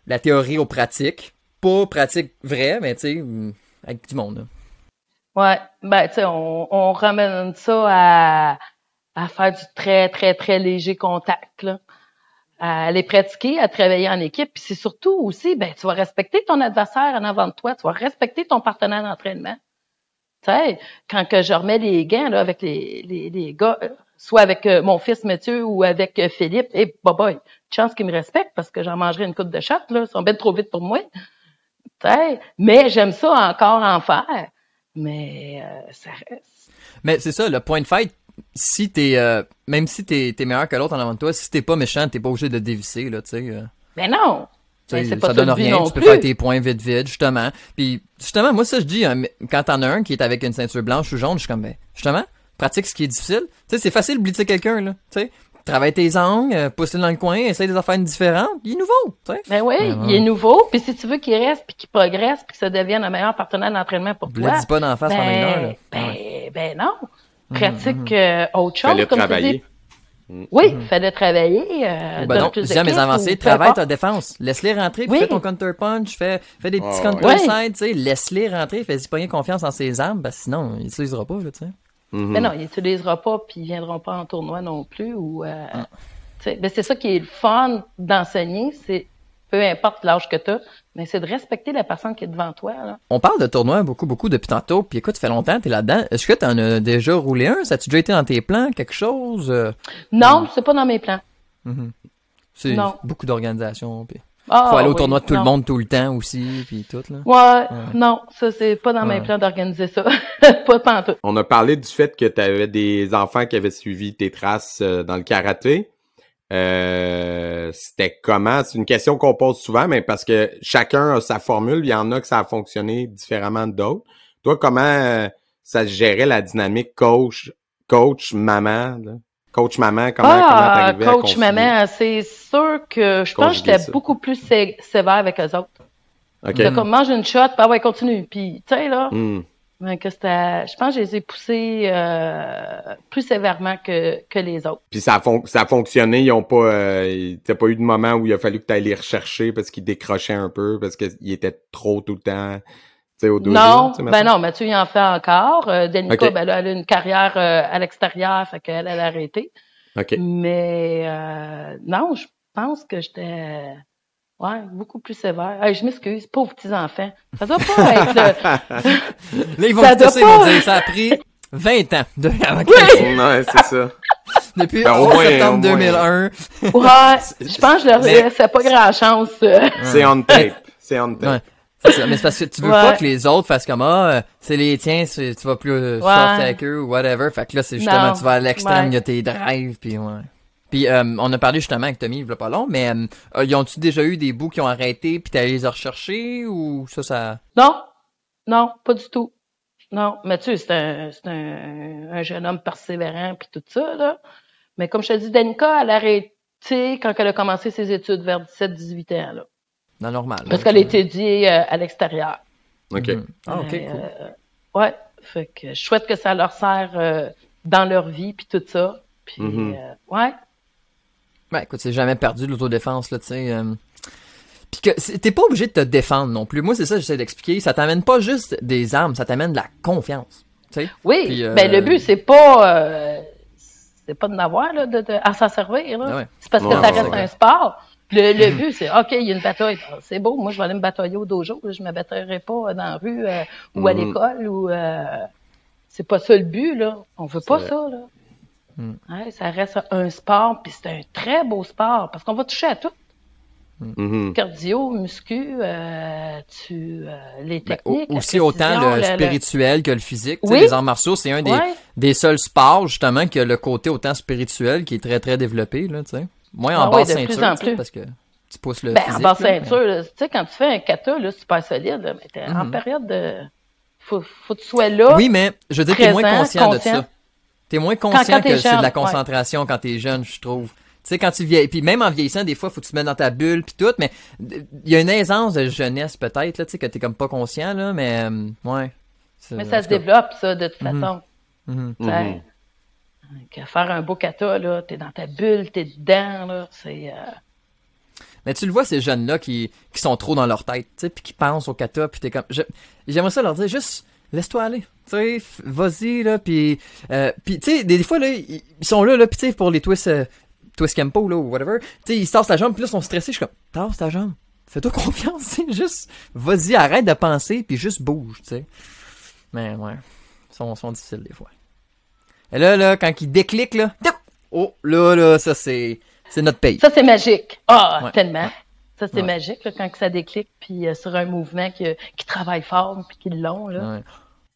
la théorie aux pratiques. Pas pratique vraie, mais tu sais, avec du monde, là. Ouais. Ben, tu sais, on, ramène ça à, à faire du très, très, très léger contact, là. À les pratiquer, à travailler en équipe. Puis c'est surtout aussi, ben, tu vas respecter ton adversaire en avant de toi. Tu vas respecter ton partenaire d'entraînement. Tu quand que je remets les gants, là, avec les, les, gars, euh, soit avec euh, mon fils Mathieu ou avec euh, Philippe, et hey, bah, chance qu'ils me respectent parce que j'en mangerai une coupe de chatte, là. Ils sont bien trop vite pour moi. Tu mais j'aime ça encore en faire. Mais euh, ça reste. Mais c'est ça, le point de fight, si t'es, euh, même si t'es, t'es meilleur que l'autre en avant de toi, si t'es pas méchant, t'es pas obligé de dévisser, là, tu sais. euh. Mais non! Pas ça donne rien, non tu peux plus. faire tes points vite vite, justement. Puis justement, moi ça je dis, hein, quand t'en as un qui est avec une ceinture blanche ou jaune, je suis comme, ben, justement, pratique ce qui est difficile. Tu sais, c'est facile de blitzer quelqu'un, là, tu sais. Travaille tes angles, euh, pousse-le dans le coin, essaye des affaires différentes, il est nouveau, tu sais. Ben oui, Ouais, ouais. il est nouveau. Puis si tu veux qu'il reste, puis qu'il progresse, puis que ça devienne un meilleur partenaire d'entraînement pour toi, dis pas d'en face pendant une heure, là. ben, Ouais. ben, ben non. Pratique euh, autre chose. Fallait comme tu travailler. dis. Oui, fallait travailler. Euh, ben non, plus si jamais d'équipe, avancé, ou peu travaille ta défense. Laisse-les rentrer, puis Oui. fais ton counter punch, fais, fais des petits Ouais, counter ouais. side, tu sais, laisse-les rentrer, fais-y pogner confiance en ses armes, que sinon, il l'utilisera pas, là, tu sais. Mhm. Mais non, ils n'utilisera pas, puis ils viendront pas en tournoi non plus. Ou, euh, Ah. tu ben c'est ça qui est le fun d'enseigner, c'est peu importe l'âge que tu as, mais c'est de respecter la personne qui est devant toi. Là. On parle de tournois beaucoup, beaucoup depuis tantôt, puis écoute, ça fait longtemps que t'es là-dedans. Est-ce que t'en as déjà roulé un? Ça a-tu déjà été dans tes plans, quelque chose? Euh, Non, c'est pas dans mes plans. c'est Non. beaucoup d'organisation, puis Ah, faut aller au oui, tournoi de tout non. le monde tout le temps aussi, puis tout, là. Ouais, non, ça c'est pas dans Ouais. mes plans d'organiser ça. pas pantoute. On a parlé du fait que tu avais des enfants qui avaient suivi tes traces euh, dans le karaté. Euh, c'était comment? C'est une question qu'on pose souvent, mais parce que chacun a sa formule. Il y en a que ça a fonctionné différemment d'autres. Toi, comment euh, ça se gérait la dynamique coach, coach, maman? Là? Coach maman, comment ah, comment coach maman, c'est sûr que je pense que j'étais beaucoup plus sévère avec eux autres. OK. comme mange une shot, bah ouais, continue. Puis, tu sais, là, hmm. que je pense que je les ai poussés euh, plus sévèrement que, que les autres. Puis ça a, ça a fonctionné, ils ont pas, euh, t'as pas eu de moment où il a fallu que tu ailles les rechercher parce qu'ils décrochaient un peu, parce qu'ils étaient trop tout le temps. Au non, ben non, Mathieu il en fait encore. Euh, Danica, ben elle a une carrière euh, à l'extérieur, fait qu'elle elle a arrêté. Mais euh, non, je pense que j'étais Ouais, beaucoup plus sévère. je m'excuse, pauvres petits-enfants. Ça doit pas être... Là, ils vont ça, pas... dire, ça a pris 20 ans de... oui! Ouais, c'est ça. Depuis ben, moins, septembre 2001. ouais, je pense que je leur laissais pas grand-chance. C'est on tape. C'est on tape. Ouais. Mais c'est parce que tu veux pas que les autres fassent comme ah c'est les tiens tu vas plus euh, sortir avec eux ou whatever. Fait que là c'est justement tu vas à l'extrême il y a tes drives puis ouais. Puis euh, on a parlé justement avec Tommy il y a pas long, mais euh, ils ont-tu déjà eu des bouts qui ont arrêté puis t'as les rechercher ou ça ça Non, non, pas du tout. Non, Mathieu c'est un c'est un, un, jeune homme persévérant puis tout ça là. Mais comme je te dis, Danica elle a arrêté quand elle a commencé ses études vers 17-18 ans là. Normal. Parce qu'elle étudiait euh, à l'extérieur. Ok. Mhm. Ah ok cool. Euh, ouais, fait que je souhaite que ça leur sert euh, dans leur vie puis tout ça. Puis mhm. ouais. Ben, écoute, c'est jamais perdu l'autodéfense, là, tu sais. Euh... Puis que t'es pas obligé de te défendre non plus. Moi, c'est ça que j'essaie d'expliquer. Ça t'amène pas juste des armes, ça t'amène de la confiance. sais. Oui, euh... ben le but, c'est pas... Euh, c'est pas de n'avoir, là, de, de, à s'en servir, là. Ah c'est parce que ça reste un sport. Le, le but, c'est OK, il y a une bataille. C'est beau, moi, je vais aller me batailler au dojo. Je me bataillerai pas dans la rue euh, ou à mhm. l'école. ou euh, C'est pas ça le but, là. On veut pas ça, là. Mm. ça reste un sport, puis c'est un très beau sport parce qu'on va toucher à tout. Mm-hmm. Cardio, muscu, euh, tu, euh, les ben, techniques. aussi autant le, spirituel que le physique. Les arts martiaux, c'est un des, des seuls sports justement qui a le côté autant spirituel qui est très très développé. Là, Moins en ah, basse ceinture, plus parce que tu pousses le ben, physique. En basse ceinture, tu sais, quand tu fais un kata là, super solide, là, mais t'es en mm-hmm. période de... Faut, faut que tu sois là. Oui, mais je veux dire, t'es moins conscient, de ça. T'es moins conscient que c'est de la concentration quand t'es jeune, je trouve. Tu sais, quand tu vieillis, puis même en vieillissant, des fois, faut que tu te mettes dans ta bulle puis tout, mais il y a une aisance de jeunesse peut-être, là, tu sais, que t'es comme pas conscient, là, mais euh, ouais. Mais ça se développe, ça, de toute mhm. façon. Mm -hmm. Faire un beau kata, là, t'es dans ta bulle, t'es dedans, là, c'est... Euh, mais tu le vois, ces jeunes-là qui, qui sont trop dans leur tête, tu puis qui pensent au kata, puis t'es comme... J'aimerais ça leur dire, juste laisse-toi aller. Tu sais, vas-y, là, puis... Euh, puis, tu sais, des, fois, là, ils sont là, là, puis tu sais, pour les twists... Euh, twist campo, là, ou whatever. Tu sais, ils se tassent la jambe, puis là, ils sont stressés. Je suis comme, tasse ta jambe. Fais-toi confiance, tu Juste, vas-y, arrête de penser, puis juste bouge, tu sais. Mais, ouais. Ils sont difficiles, des fois. Et là, là, quand ils décliquent, là... Oh, là, là, ça, c'est... C'est notre pays. Ça, c'est magique. Ah, tellement. Ça, c'est magique, là, quand ça déclique, puis euh, sur un mouvement qui, qui travaille fort, puis qui l'ont, là.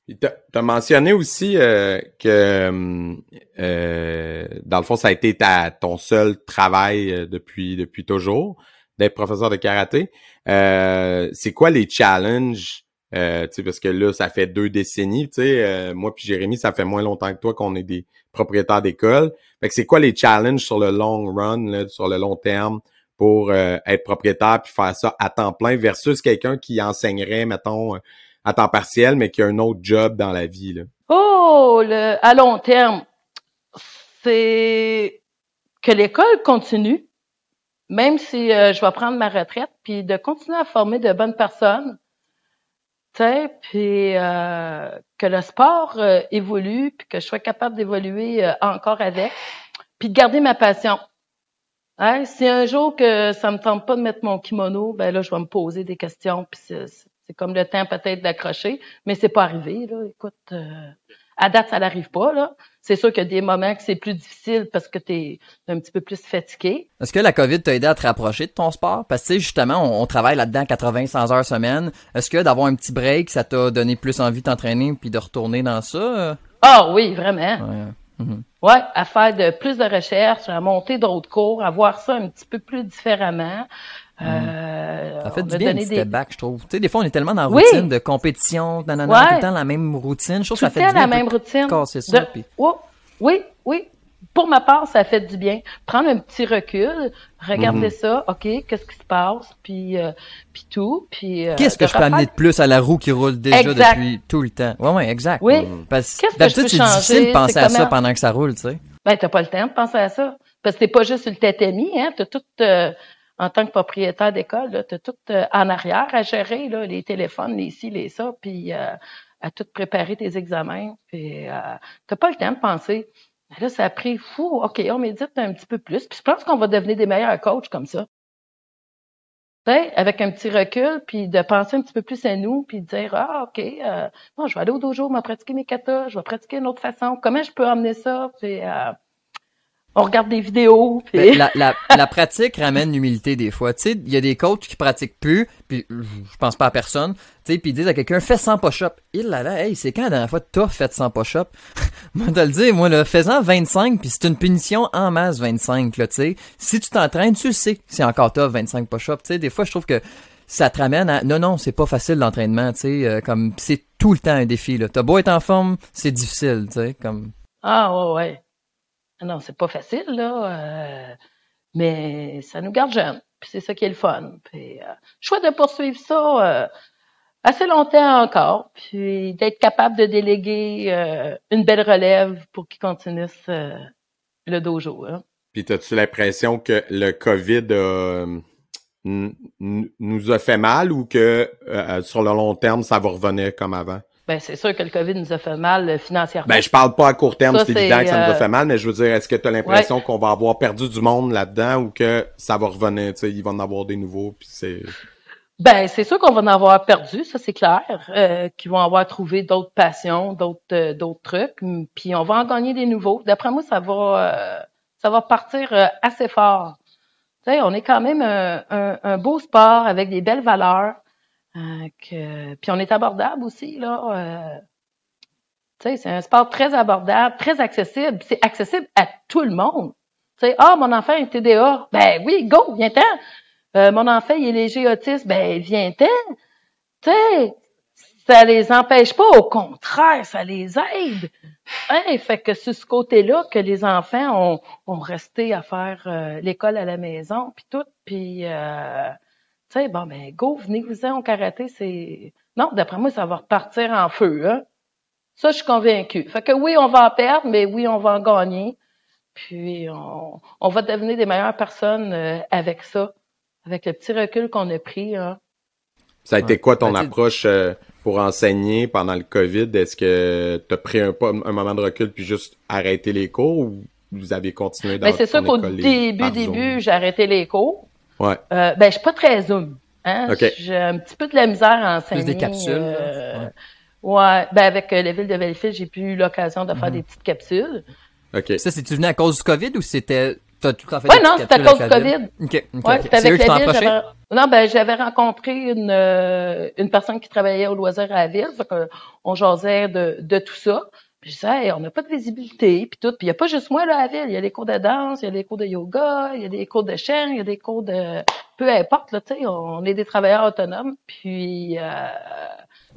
Tu as mentionné aussi euh, que euh, dans le fond, ça a été ta, ton seul travail euh, depuis depuis toujours d'être professeur de karaté. c'est quoi les challenges? Euh, parce que là, ça fait deux décennies, sais, moi puis Jérémy, ça fait moins longtemps que toi qu'on est des propriétaires d'école. Fait que c'est quoi les challenges sur le long run, là, sur le long terme, pour être propriétaire puis faire ça à temps plein versus quelqu'un qui enseignerait, mettons, à temps partiel, mais qui a un autre job dans la vie? Là? Oh, le, à long terme, c'est que l'école continue, même si euh, je vais prendre ma retraite, puis de continuer à former de bonnes personnes, puis euh, que le sport euh, évolue, puis que je sois capable d'évoluer encore avec, puis de garder ma passion. Hein? Si un jour que ça me tente pas de mettre mon kimono, ben là, je vais me poser des questions, puis c'est comme le temps peut-être d'accrocher, mais c'est pas arrivé. Là. Écoute, euh, à date, ça n'arrive pas. Là. C'est sûr qu'il y a des moments que c'est plus difficile parce que tu es un petit peu plus fatigué. Est-ce que la COVID t'a aidé à te rapprocher de ton sport? Parce que justement, on, travaille là-dedans 80-100 heures semaine. Est-ce que d'avoir un petit break, ça t'a donné plus envie de t'entraîner puis de retourner dans ça? Ah oui, vraiment. Mhm. Ouais, à faire de plus de recherches, à monter d'autres cours, à voir ça un petit peu plus différemment. Euh, Ça fait du bien petit des- back, je trouve. Tu sais, des fois, on est tellement dans la Oui. routine de compétition, nanana, Ouais. tout le temps la même routine. Je trouve tout que ça fait du bien. la même routine. casser ça, De- puis- Oui, oui, oui. Pour ma part, ça fait du bien. Prendre un petit recul, regarder Mhm. ça, OK, qu'est-ce qui se passe, puis, euh, puis tout, puis... euh, Qu'est-ce que de je peux amener de plus à la roue qui roule déjà Exact. depuis tout le temps? Ouais, ouais, exact. Oui, Parce Qu'est-ce que que c'est difficile de penser à ça pendant que ça roule, tu sais. ben t'as pas le temps de penser à ça. Parce que t'es pas juste sur le tétami, hein, t'as tout... euh, en tant que propriétaire d'école, là, t'as tout euh, en arrière à gérer, les téléphones, les ci, les ça, puis euh, à tout préparer tes examens. Puis euh, t'as pas le temps de penser. Là, ça a pris fou. OK, on médite un petit peu plus. Puis je pense qu'on va devenir des meilleurs coachs comme ça. Tu sais, avec un petit recul, puis de penser un petit peu plus à nous, puis de dire Ah, OK, euh, bon, je vais aller au dojo, je vais pratiquer mes katas, je vais pratiquer une autre façon. Comment je peux amener ça? Euh, on regarde des vidéos. Puis... Ben, la, la, la pratique ramène l'humilité des fois. Tu sais, il y a des coachs qui pratiquent plus, puis je pense pas à personne, tu sais, puis ils disent à quelqu'un, fais 100 push-up. Il là là, hey, c'est quand la dernière fois que t'as fait 100 push-up? moi, de le dire, moi, là, faisant 25, puis c'est une punition en masse 25, là, tu sais. Si tu t'entraînes, tu sais si encore t'as 25 push-up. Tu sais, des fois, je trouve que ça te ramène à, non, non, c'est pas facile l'entraînement, tu sais, euh, comme, c'est tout le temps un défi, là. T'as beau être en forme, c'est difficile, tu sais, comme, Ah ouais, ouais. Ah Non, c'est pas facile, là. euh, mais ça nous garde jeunes. Puis c'est ça qui est le fun. Puis, euh, souhaite de poursuivre ça euh, assez longtemps encore. Puis d'être capable de déléguer euh, une belle relève pour qu'ils continuent euh, le dojo. Hein. Puis t'as-tu l'impression que le COVID n- nous a fait mal ou que euh, sur le long terme, ça va revenir comme avant? Ben, c'est sûr que le COVID nous a fait mal euh, financièrement. Ben, je parle pas à court terme, c'est évident que ça nous a euh, fait mal, mais je veux dire, est-ce que tu as l'impression qu'on va avoir perdu du monde là-dedans ou que ça va revenir, tu sais, ils vont en avoir des nouveaux, puis c'est... Ben, c'est sûr qu'on va en avoir perdu, ça c'est clair, euh, qu'ils vont avoir trouvé d'autres passions, d'autres euh, d'autres trucs, puis on va en gagner des nouveaux. D'après moi, ça va euh, ça va partir assez fort. Tu sais, on est quand même un, un, un beau sport avec des belles valeurs, que, puis on est abordable aussi là. euh, tu sais, c'est un sport très abordable, très accessible. C'est accessible à tout le monde. Tu sais, ah, mon enfant est TDA. Ben oui, go, viens-t'en. Euh, mon enfant, il est léger autiste. Ben, viens-t'en. Tu sais, ça les empêche pas. Au contraire, ça les aide. Hein, fait que c'est ce côté-là que les enfants ont, ont resté à faire euh, l'école à la maison, puis tout. Puis, euh, tu sais, bon, ben, go, venez-vous-en au karaté. C'est... Non, d'après moi, ça va repartir en feu, hein. Ça, je suis convaincue. Fait que oui, on va en perdre, mais oui, on va en gagner. Puis on, on va devenir des meilleures personnes euh, avec ça, avec le petit recul qu'on a pris. Hein. Ça a été quoi ton approche euh, pour enseigner pendant le COVID? Est-ce que tu as pris un, pas- un moment de recul puis juste arrêté les cours ou vous avez continué dans Ben, c'est sûr qu'au début, début, j'ai arrêté les cours. Ouais. Euh, ben, je suis pas très zoom. Hein? OK. J'ai un petit peu de la misère à enseigner. Plus des capsules, euh, Ouais. ouais. Ben, avec euh, la ville de Belleville, j'ai pu eu l'occasion de Mhm. faire des petites capsules. OK. Ça, c'est-tu venu à cause du COVID ou c'était. T'as tout en fait Ouais, non, c'était à cause du COVID. Ok, ok, Ouais, ok. c'était C'est eux avec la ville. j'avais- Non, ben j'avais rencontré une euh, une personne qui travaillait au loisir à la ville, fait on jasait de, de tout ça. Puis je disais, Hey, on n'a pas de visibilité, puis tout. Puis il n'y a pas juste moi là à la ville, il y a les cours de danse, il y a les cours de yoga, il y a des cours de chant, il y a des cours de peu importe là, tu sais, on est des travailleurs autonomes, puis euh,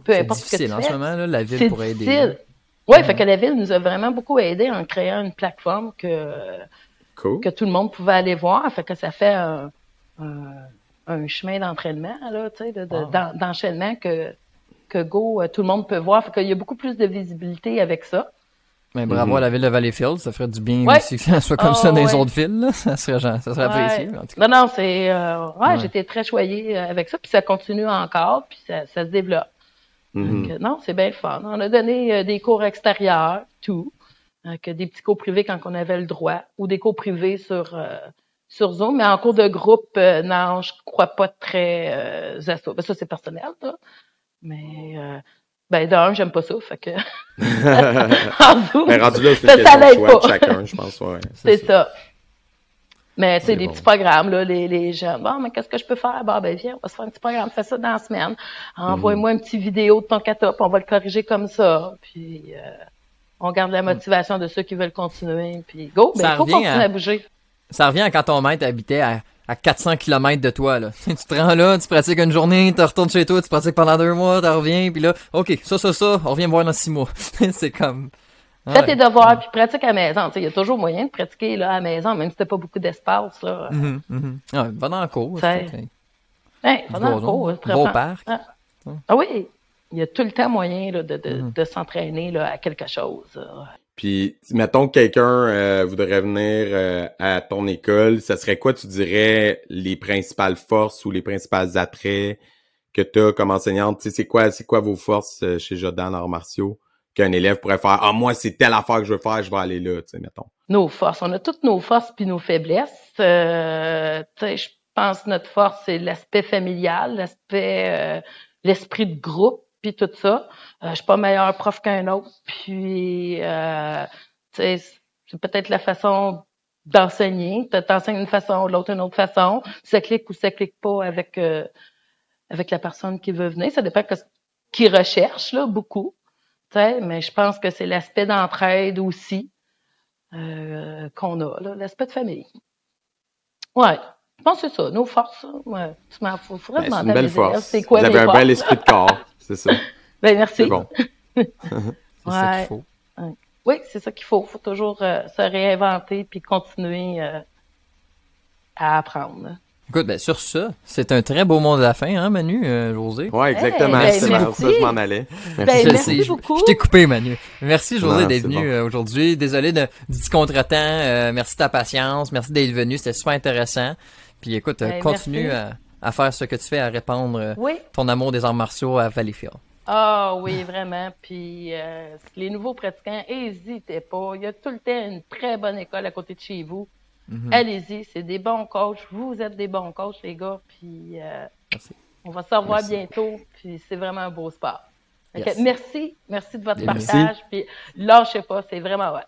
peu importe ce que tu difficile en fais. ce moment, là, la ville pourrait aider. Oui, fait que la ville nous a vraiment beaucoup aidé en créant une plateforme que Cool. que tout le monde pouvait aller voir. Fait que ça fait un, un, un chemin d'entraînement, là, tu sais, de, de- Wow. d'en- d'enchaînement que, que Go, euh, tout le monde peut voir. Fait qu'il y a beaucoup plus de visibilité avec ça. Mais bravo Mhm. à la ville de Valleyfield, ça ferait du bien Ouais. aussi que ça soit comme Ah, ça dans les autres villes. Là. Ça serait, genre- ça serait Ouais. apprécié. en tout cas. Non, non, c'est... euh, ouais, Ouais. j'étais très choyée euh, avec ça. Puis ça continue encore, puis ça, ça se développe. Mhm. Donc, non, c'est bien le fun. On a donné euh, des cours extérieurs, tout. Euh, que des petits cours privés quand on avait le droit, ou des cours privés sur euh, sur Zoom, mais en cours de groupe, euh, non, je crois pas très euh, à ça. Ben, ça, c'est personnel, là. Mais euh, ben d'un, j'aime pas ça, fait que en Zoom, Ben, rendu là, c'est Ça, de choix de pas. chacun, je pense. Ouais, c'est ça. Mais tu sais, C'est des bon. petits programmes, là, les, les jeunes. Bon, mais qu'est-ce que je peux faire? Bon, ben viens, on va se faire un petit programme, fais ça dans la semaine. Envoie-moi une petite vidéo de ton puis on va le corriger comme ça. Puis euh, on garde la motivation de ceux qui veulent continuer. Puis go, ben, Ça il faut revient continuer à- à bouger. Ça revient à quand ton maître habitait à, à 400 km de toi, là. tu te rends là, tu pratiques une journée, tu retournes chez toi, tu pratiques pendant deux mois, tu reviens, puis là, OK, ça, ça, ça, on revient me voir dans six mois. c'est comme... Fais Ouais. tes devoirs, puis pratique à la maison. Il y a toujours moyen de pratiquer là, à la maison, même si t'as pas beaucoup d'espace. Là. Mhm, mhm. Ouais, va dans le cours. Hey, va dans le cours, va très au fort. parc. Ah. Ah oui, il y a tout le temps moyen là, de, de, Mhm. de s'entraîner là, à quelque chose. Puis, mettons que quelqu'un euh, voudrait venir euh, à ton école, ça serait quoi, tu dirais, les principales forces ou les principales attraits que tu as comme enseignante? C'est quoi, c'est quoi vos forces euh, chez Jordan en arts martiaux qu'un élève pourrait faire? Ah, moi, c'est telle affaire que je veux faire, je vais aller là, tu sais, mettons. Nos forces, on a toutes nos forces puis nos faiblesses. Euh, tu sais, je pense que notre force, c'est l'aspect familial, l'aspect, euh, l'esprit de groupe, puis tout ça. Euh, je suis pas meilleur prof qu'un autre, puis euh, tu sais, c'est peut-être la façon d'enseigner. Tu t'enseignes une façon, l'autre une autre façon. Ça clique ou ça clique pas avec euh, avec la personne qui veut venir. Ça dépend de ce qu'il recherche là, beaucoup. Tu sais, mais je pense que c'est l'aspect d'entraide aussi euh, qu'on a, là, l'aspect de famille. Ouais, je pense que c'est ça, nos forces. Ouais. Tu m'en fous. Faudrait c'est demander une à belle mes. C'est quoi Vous avez un bel esprit de corps, c'est ça. Ben, merci. C'est bon. C'est ça Ouais. qu'il faut. Oui, c'est ça qu'il faut. Il faut toujours euh, se réinventer puis continuer euh, à apprendre. Écoute, ben, sur ça, c'est un très beau mot de la fin, hein, Manu, euh, José? Ouais, exactement. ben, c'est merci. ça je m'en allais. Ben, merci je- beaucoup. Je t'ai coupé, Manu. Merci, José, Non, d'être venu bon. aujourd'hui. Désolé de, du petit contretemps. Euh, merci de ta patience. Merci d'être venu. C'était super intéressant. Puis écoute, Ben, continue merci. à, à faire ce que tu fais, à répandre euh, Oui. ton amour des arts martiaux à Valleyfield. Ah oui, vraiment. Puis euh, les nouveaux pratiquants, n'hésitez pas. Il y a tout le temps une très bonne école à côté de chez vous. Mhm. Allez-y, c'est des bons coachs. Vous êtes des bons coachs, les gars. Puis euh, Merci. on va se revoir Merci. bientôt. Puis c'est vraiment un beau sport. Merci, merci de votre Merci. partage. Puis lâchez pas, c'est vraiment hot.